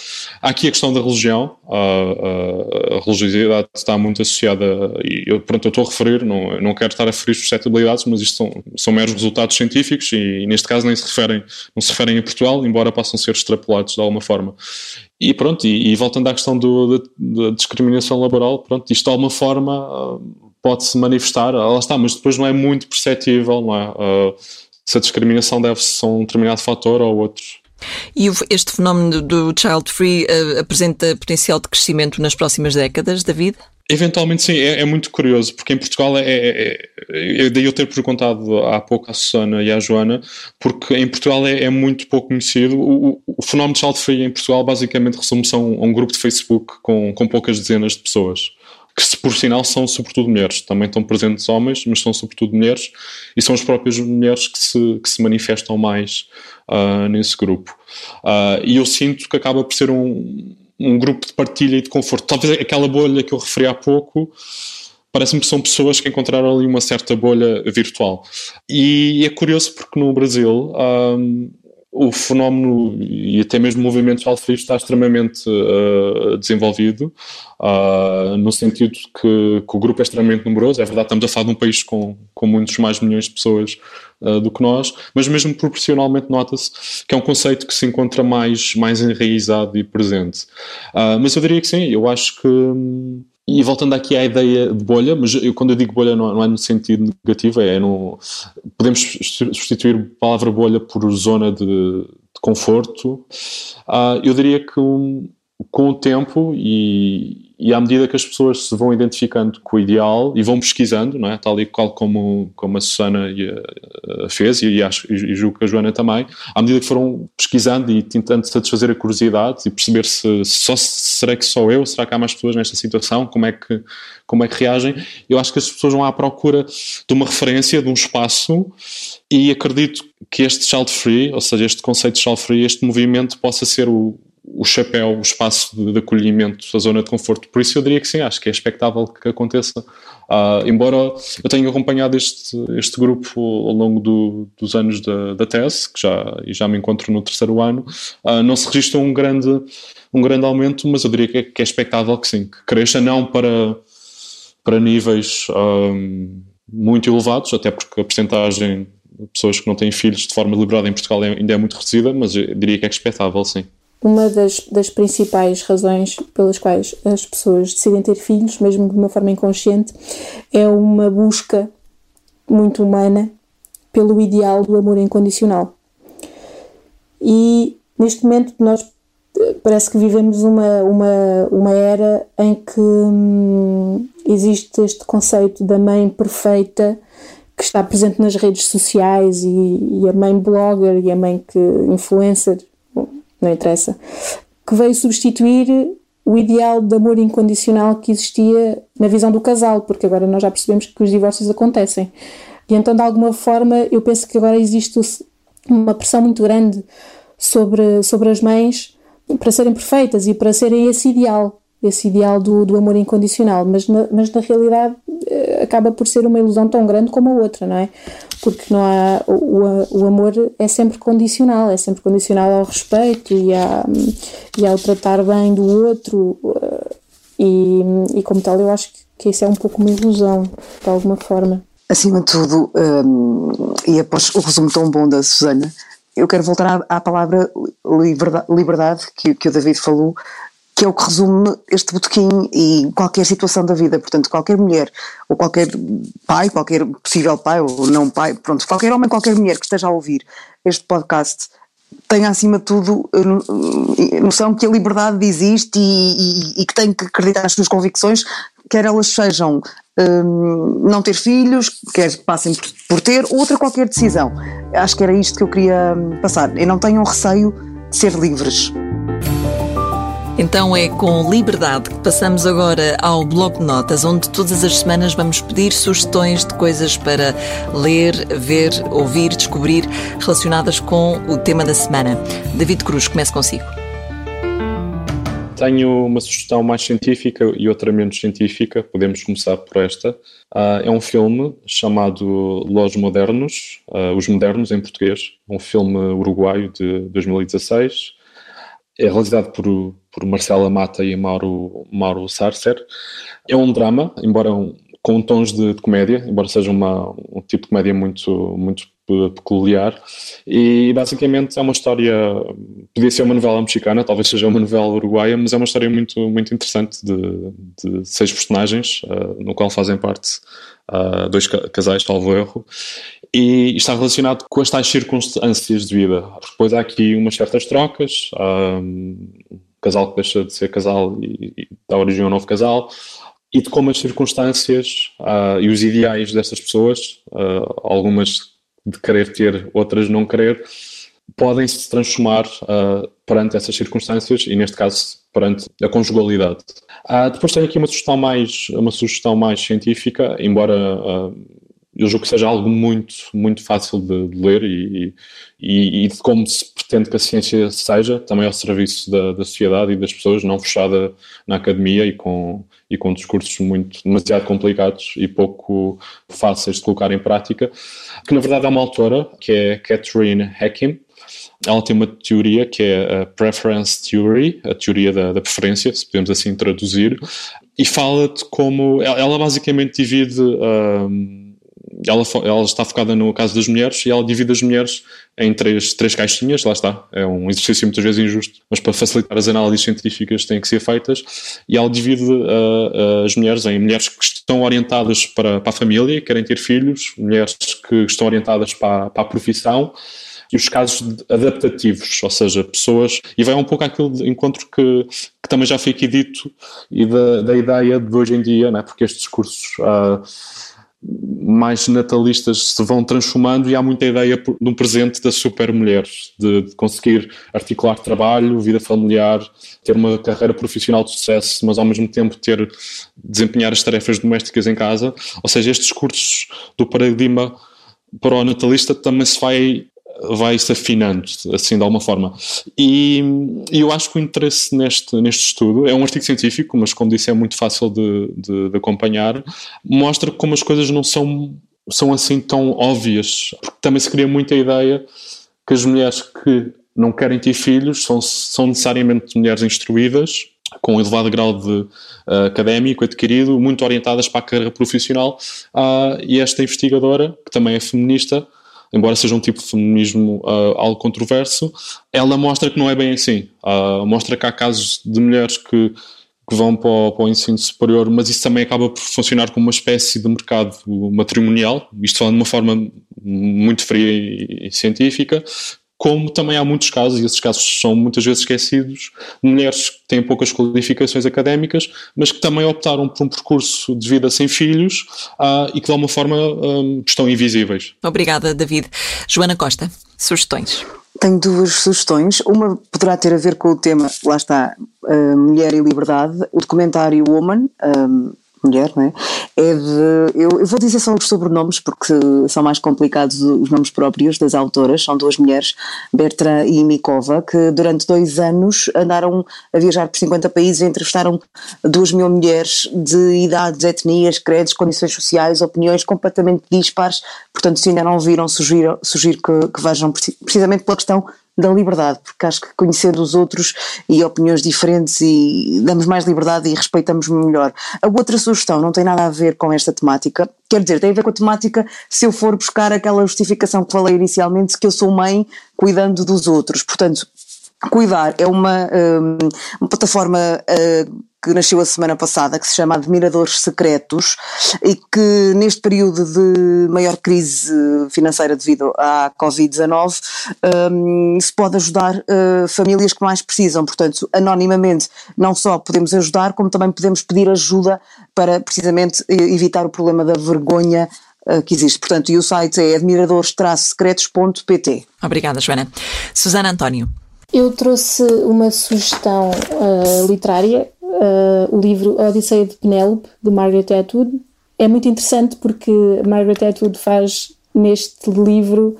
Há aqui a questão da religião, a, a, a religiosidade está muito associada, e eu, pronto, eu estou a referir, não, não quero estar a referir suscetibilidades, mas isto são, são meros resultados científicos e, e, neste caso nem se referem, não se referem a Portugal, embora possam ser extrapolados de alguma forma. E pronto, e, e voltando à questão do, da, da, discriminação laboral, pronto, isto de alguma forma pode-se manifestar, lá está, mas depois não é muito perceptível, não é? Uh, se a discriminação deve-se a um determinado fator ou outros. E este fenómeno do child free uh, apresenta potencial de crescimento nas próximas décadas, David? Eventualmente sim, é, é muito curioso, porque em Portugal é, é, é, daí eu ter perguntado há pouco à Susana e à Joana, porque em Portugal é, é muito pouco conhecido. O, o, fenómeno de child free em Portugal basicamente resume-se a, um, a um, grupo de Facebook com, com poucas dezenas de pessoas que por sinal são sobretudo mulheres. Também estão presentes homens, mas são sobretudo mulheres e são as próprias mulheres que se, que se manifestam mais uh, nesse grupo. Uh, e eu sinto que acaba por ser um, um grupo de partilha e de conforto. Talvez aquela bolha que eu referi há pouco parece-me que são pessoas que encontraram ali uma certa bolha virtual. E é curioso porque no Brasil um, ah, o fenómeno e até mesmo o movimento altruísta está extremamente uh, desenvolvido, uh, no sentido que, que, o grupo é extremamente numeroso. É verdade, estamos a falar de um país com, com muitos mais milhões de pessoas uh, do que nós, mas mesmo proporcionalmente nota-se que é um conceito que se encontra mais, mais enraizado e presente. mas eu diria que sim, eu acho que. Hum, e voltando aqui à ideia de bolha, mas eu, quando eu digo bolha não, não é no sentido negativo, é no. Podemos substituir a palavra bolha por zona de, de conforto. Uh, eu diria que um, com o tempo e, e à medida que as pessoas se vão identificando com o ideal e vão pesquisando, não é? tal e qual como, como a Susana fez e, acho, e julgo que a Joana também, à medida que foram pesquisando e tentando satisfazer a curiosidade e perceber se, só será que sou eu, será que há mais pessoas nesta situação, como é que, como é que reagem, eu acho que as pessoas vão à procura de uma referência, de um espaço e acredito que este child free, ou seja, este conceito de child free, este movimento possa ser o, o chapéu, o espaço de, de, acolhimento, a zona de conforto. Por isso eu diria que sim, acho que é expectável que aconteça. Uh, embora eu tenha acompanhado este, este grupo ao longo do, dos anos da, da, tese, que já, e já me encontro no terceiro ano, uh, não se registra um grande, um grande aumento, mas eu diria que é, que é expectável que sim, que cresça não para, para níveis um, ah, muito elevados, até porque a percentagem de pessoas que não têm filhos de forma deliberada em Portugal é, ainda é muito reduzida, mas eu diria que é expectável, sim uma das, das principais razões pelas quais as pessoas decidem ter filhos, mesmo de uma forma inconsciente, é uma busca muito humana pelo ideal do amor incondicional. E neste momento nós eh, parece que vivemos uma, uma, uma era em que hum, existe este conceito da mãe perfeita que está presente nas redes sociais e, e a mãe blogger e a mãe que influencer não interessa, que veio substituir o ideal de amor incondicional que existia na visão do casal, porque agora nós já percebemos que os divórcios acontecem. E então, de alguma forma, eu penso que agora existe uma pressão muito grande sobre, sobre as mães para serem perfeitas e para serem esse ideal, esse ideal do, do amor incondicional, mas na, mas na realidade eh, acaba por ser uma ilusão tão grande como a outra, não é? Porque não há o, o amor é sempre condicional, é sempre condicional ao respeito e, à, e ao tratar bem do outro e, e como tal eu acho que que isso é um pouco uma ilusão, de alguma forma. Acima de tudo, um, e após o resumo tão bom da Susana, eu quero voltar à, à palavra liberdade, liberdade que, que o David falou, que é o que resume este botequim e qualquer situação da vida. Portanto, qualquer mulher, ou qualquer pai, qualquer possível pai ou não pai, pronto, qualquer homem, qualquer mulher que esteja a ouvir este podcast tenha acima de tudo noção que a liberdade existe e, e, e, que tem que acreditar nas suas convicções, quer elas sejam um, não ter filhos, quer passem por, por, ter, outra qualquer decisão. Acho que era isto que eu queria hum, passar. E não tenham receio de ser livres. Então é com liberdade que passamos agora ao bloco de notas, onde todas as semanas vamos pedir sugestões de coisas para ler, ver, ouvir, descobrir relacionadas com o tema da semana. David Cruz, comece consigo. Tenho uma sugestão mais científica e outra menos científica. Podemos começar por esta. Uh, é um filme chamado Los Modernos, uh, Os Modernos em português. Um filme uruguaio de 2016 é realizado por, por Marcela Mata e Mauro, Mauro Sarcer. É um drama, embora com tons de, de, comédia, embora seja uma, um tipo de comédia muito, muito peculiar. E basicamente é uma história, podia ser uma novela mexicana, talvez seja uma novela uruguaia, mas é uma história muito, muito interessante de, de seis personagens, uh, no qual fazem parte uh, dois casais, salvo erro, e está relacionado com as tais circunstâncias de vida. Depois há aqui umas certas trocas, um, casal que deixa de ser casal e, e dá origem a um novo casal, e de como as circunstâncias uh, e os ideais dessas pessoas, uh, algumas de querer ter, outras não querer, podem se transformar uh, perante essas circunstâncias e neste caso perante a conjugalidade. Depois tenho aqui uma sugestão mais, uma sugestão mais científica, embora eu julgo que seja algo muito, muito fácil de, de ler e, e, e, de como se pretende que a ciência seja, também ao serviço da, da sociedade e das pessoas, não fechada na academia e com, e com discursos muito demasiado complicados e pouco fáceis de colocar em prática, que na verdade é uma autora, que é Catherine Hacking, ela tem uma teoria que é a Preference Theory, a teoria da, da preferência, se podemos assim traduzir, e fala de como ela, basicamente divide um, ela, ela está focada no caso das mulheres e ela divide as mulheres em três, três caixinhas, lá está. É um exercício muitas vezes injusto, mas para facilitar as análises científicas têm que ser feitas. E ela divide uh, as mulheres em mulheres que estão orientadas para, para a família, querem ter filhos, mulheres que estão orientadas para, para a profissão e os casos adaptativos, ou seja, pessoas, e vai um pouco àquilo de encontro que, que também já foi aqui dito, e da, da ideia de hoje em dia, né, porque estes discursos. Uh, mais natalistas se vão transformando e há muita ideia de um presente da super mulher, de, de, conseguir articular trabalho, vida familiar, ter uma carreira profissional de sucesso, mas ao mesmo tempo ter desempenhar as tarefas domésticas em casa. Ou seja, estes discursos do paradigma para o natalista também se vai vai-se afinando, assim, de alguma forma. E, e, eu acho que o interesse neste, neste estudo é um artigo científico, mas como disse é muito fácil de, de, de acompanhar, mostra como as coisas não são, são assim tão óbvias, porque também se cria muita ideia que as mulheres que não querem ter filhos são, são necessariamente mulheres instruídas, com um elevado grau de uh, académico adquirido, muito orientadas para a carreira profissional, uh, e esta investigadora, que também é feminista, embora seja um tipo de feminismo uh, algo controverso, ela mostra que não é bem assim. Uh, mostra que há casos de mulheres que, que vão para o, para o, ensino superior, mas isso também acaba por funcionar como uma espécie de mercado matrimonial, isto falando de uma forma muito fria e, e científica, como também há muitos casos, e esses casos são muitas vezes esquecidos, mulheres que têm poucas qualificações académicas, mas que também optaram por um percurso de vida sem filhos uh, e que de alguma forma um, estão invisíveis. Obrigada, David. Joana Costa, sugestões. Tenho duas sugestões. Uma poderá ter a ver com o tema, lá está, uh, Mulher e Liberdade, o documentário Woman, um, mulher, não é? é de, eu, eu, vou dizer só os sobrenomes porque são mais complicados os nomes próprios das autoras, são duas mulheres, Bertrand e Mikova, que durante dois anos andaram a viajar por 50 países e entrevistaram duas mil mulheres de idades, etnias, credos, condições sociais, opiniões completamente dispares, portanto se ainda não viram, sugiro, sugiro que, que vejam precisamente pela questão da liberdade, porque acho que conhecendo os outros e opiniões diferentes e damos mais liberdade e respeitamos melhor. A outra sugestão não tem nada a ver com esta temática, quer dizer, tem a ver com a temática se eu for buscar aquela justificação que falei inicialmente, que eu sou mãe cuidando dos outros. Portanto, Cuidar é uma, hum, uma plataforma hum, que nasceu a semana passada, que se chama Admiradores Secretos e que neste período de maior crise financeira devido à Covid-19 um, se pode ajudar uh, famílias que mais precisam. Portanto, anonimamente, não só podemos ajudar, como também podemos pedir ajuda para precisamente evitar o problema da vergonha uh, que existe. Portanto, e o site é admiradores-secretos.pt. Obrigada, Joana. Susana António. Eu trouxe uma sugestão uh, literária, uh, o livro Odisseia de Penélope, de Margaret Atwood. É muito interessante porque Margaret Atwood faz neste livro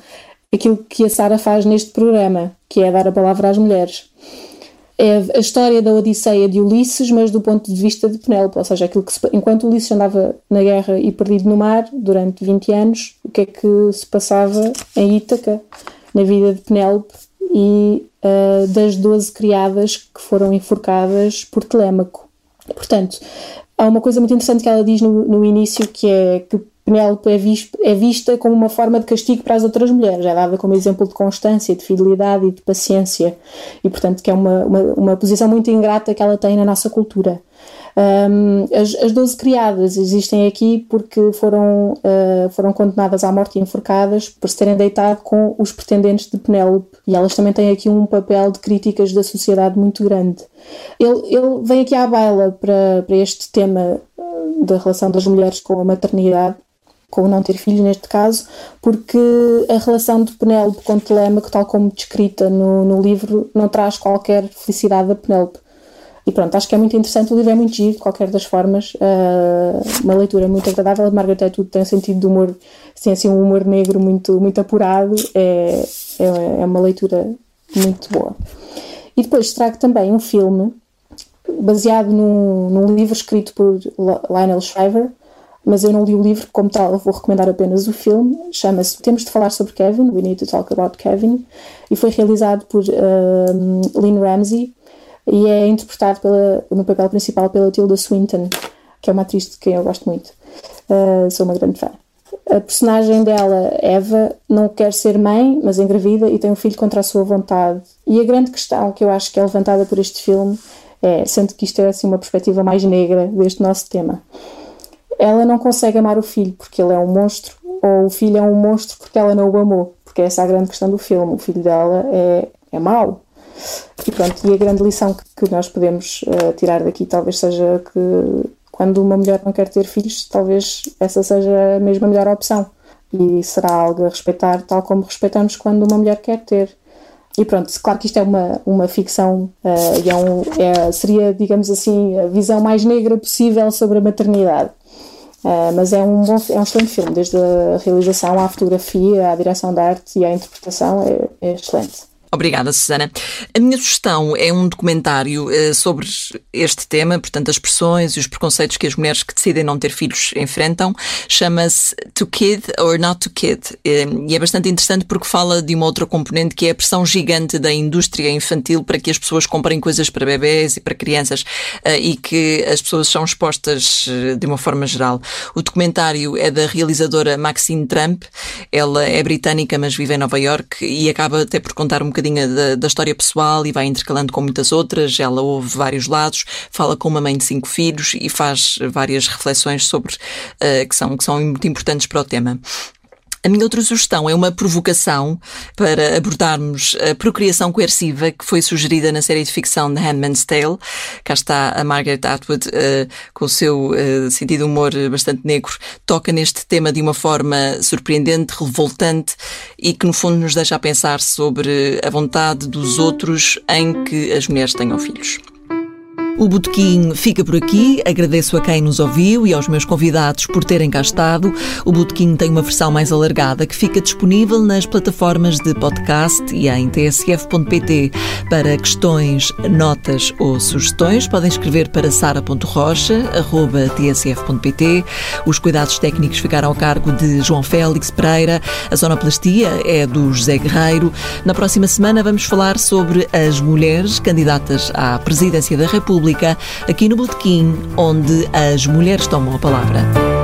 aquilo que a Sara faz neste programa, que é dar a palavra às mulheres. É a história da Odisseia de Ulisses, mas do ponto de vista de Penélope, ou seja, aquilo que se, enquanto Ulisses andava na guerra e perdido no mar durante 20 anos, o que é que se passava em Ítaca, na vida de Penélope e uh, das 12 criadas que foram enforcadas por Telêmaco. Portanto, há uma coisa muito interessante que ela diz no, no início que é que Penélope é, é, vista como uma forma de castigo para as outras mulheres, é dada como exemplo de constância, de fidelidade e de paciência, e portanto que é uma, uma, uma posição muito ingrata que ela tem na nossa cultura. Um, as, as 12 criadas existem aqui porque foram, uh, foram condenadas à morte e enforcadas por se terem deitado com os pretendentes de Penélope e elas também têm aqui um papel de críticas da sociedade muito grande. Ele, ele vem aqui à baila para, para este tema ah, da relação das mulheres com a maternidade com o não ter filhos neste caso, porque a relação de Penélope com Telemaco, tal como descrita no, no livro, não traz qualquer felicidade a Penélope. E pronto, acho que é muito interessante, o livro é muito giro, de qualquer das formas, uh, uma leitura muito agradável, Margaret Atwood tem um sentido de humor, tem assim um humor negro muito, muito apurado, é, é, é uma leitura muito boa. E depois trago também um filme baseado num, num livro escrito por Lionel Shriver, mas eu não li o livro como tal, vou recomendar apenas o filme. Chama-se Temos de Falar sobre Kevin, We Need to Talk About Kevin, e foi realizado por uh, Lynn Ramsey e é interpretado pela, no papel principal pela Tilda Swinton, que é uma atriz de quem eu gosto muito. Uh, sou uma grande fã. A personagem dela, Eva, não quer ser mãe, mas engravida e tem um filho contra a sua vontade. E a grande questão que eu acho que é levantada por este filme é, sendo que isto é assim uma perspectiva mais negra deste nosso tema, ela não consegue amar o filho porque ele é um monstro, ou o filho é um monstro porque ela não o amou, porque essa é a grande questão do filme. O filho dela é, é mau, e pronto, e a grande lição que, nós podemos uh, tirar daqui talvez seja que quando uma mulher não quer ter filhos, talvez essa seja a mesma melhor opção. E será algo a respeitar, tal como respeitamos quando uma mulher quer ter. E pronto, claro que isto é uma, uma ficção uh, e é um, é, seria, digamos assim, a visão mais negra possível sobre a maternidade. Uh, mas é um, bom, é um excelente filme, desde a realização à fotografia, à direção de arte e à interpretação, é, é excelente. Obrigada, Susana. A minha sugestão é um documentário uh, sobre este tema, portanto, as pressões e os preconceitos que as mulheres que decidem não ter filhos enfrentam. Chama-se To Kid or Not To Kid. Uh, e é bastante interessante porque fala de uma outra componente que é a pressão gigante da indústria infantil para que as pessoas comprem coisas para bebés e para crianças uh, e que as pessoas são expostas de uma forma geral. O documentário é da realizadora Maxine Trump. Ela é britânica, mas vive em Nova York e acaba até por contar um bocadinho bocadinho da, da, história pessoal e vai intercalando com muitas outras. Ela ouve vários lados, fala com uma mãe de cinco filhos e faz várias reflexões sobre uh, que, são, que são muito importantes para o tema. A minha outra sugestão é uma provocação para abordarmos a procriação coerciva que foi sugerida na série de ficção The Handmaid's Tale. Cá está a Margaret Atwood uh, com o seu uh, sentido de humor bastante negro, toca neste tema de uma forma surpreendente, revoltante e que no fundo nos deixa a pensar sobre a vontade dos outros em que as mulheres tenham filhos. O Botequim fica por aqui. Agradeço a quem nos ouviu e aos meus convidados por terem cá estado. O Botequim tem uma versão mais alargada que fica disponível nas plataformas de podcast e em tsf.pt. Para questões, notas ou sugestões, podem escrever para sara.rocha.tsf.pt. Os cuidados técnicos ficaram ao cargo de João Félix Pereira. A sonoplastia é do José Guerreiro. Na próxima semana vamos falar sobre as mulheres candidatas à presidência da República aqui no Botequim, onde as mulheres tomam a palavra.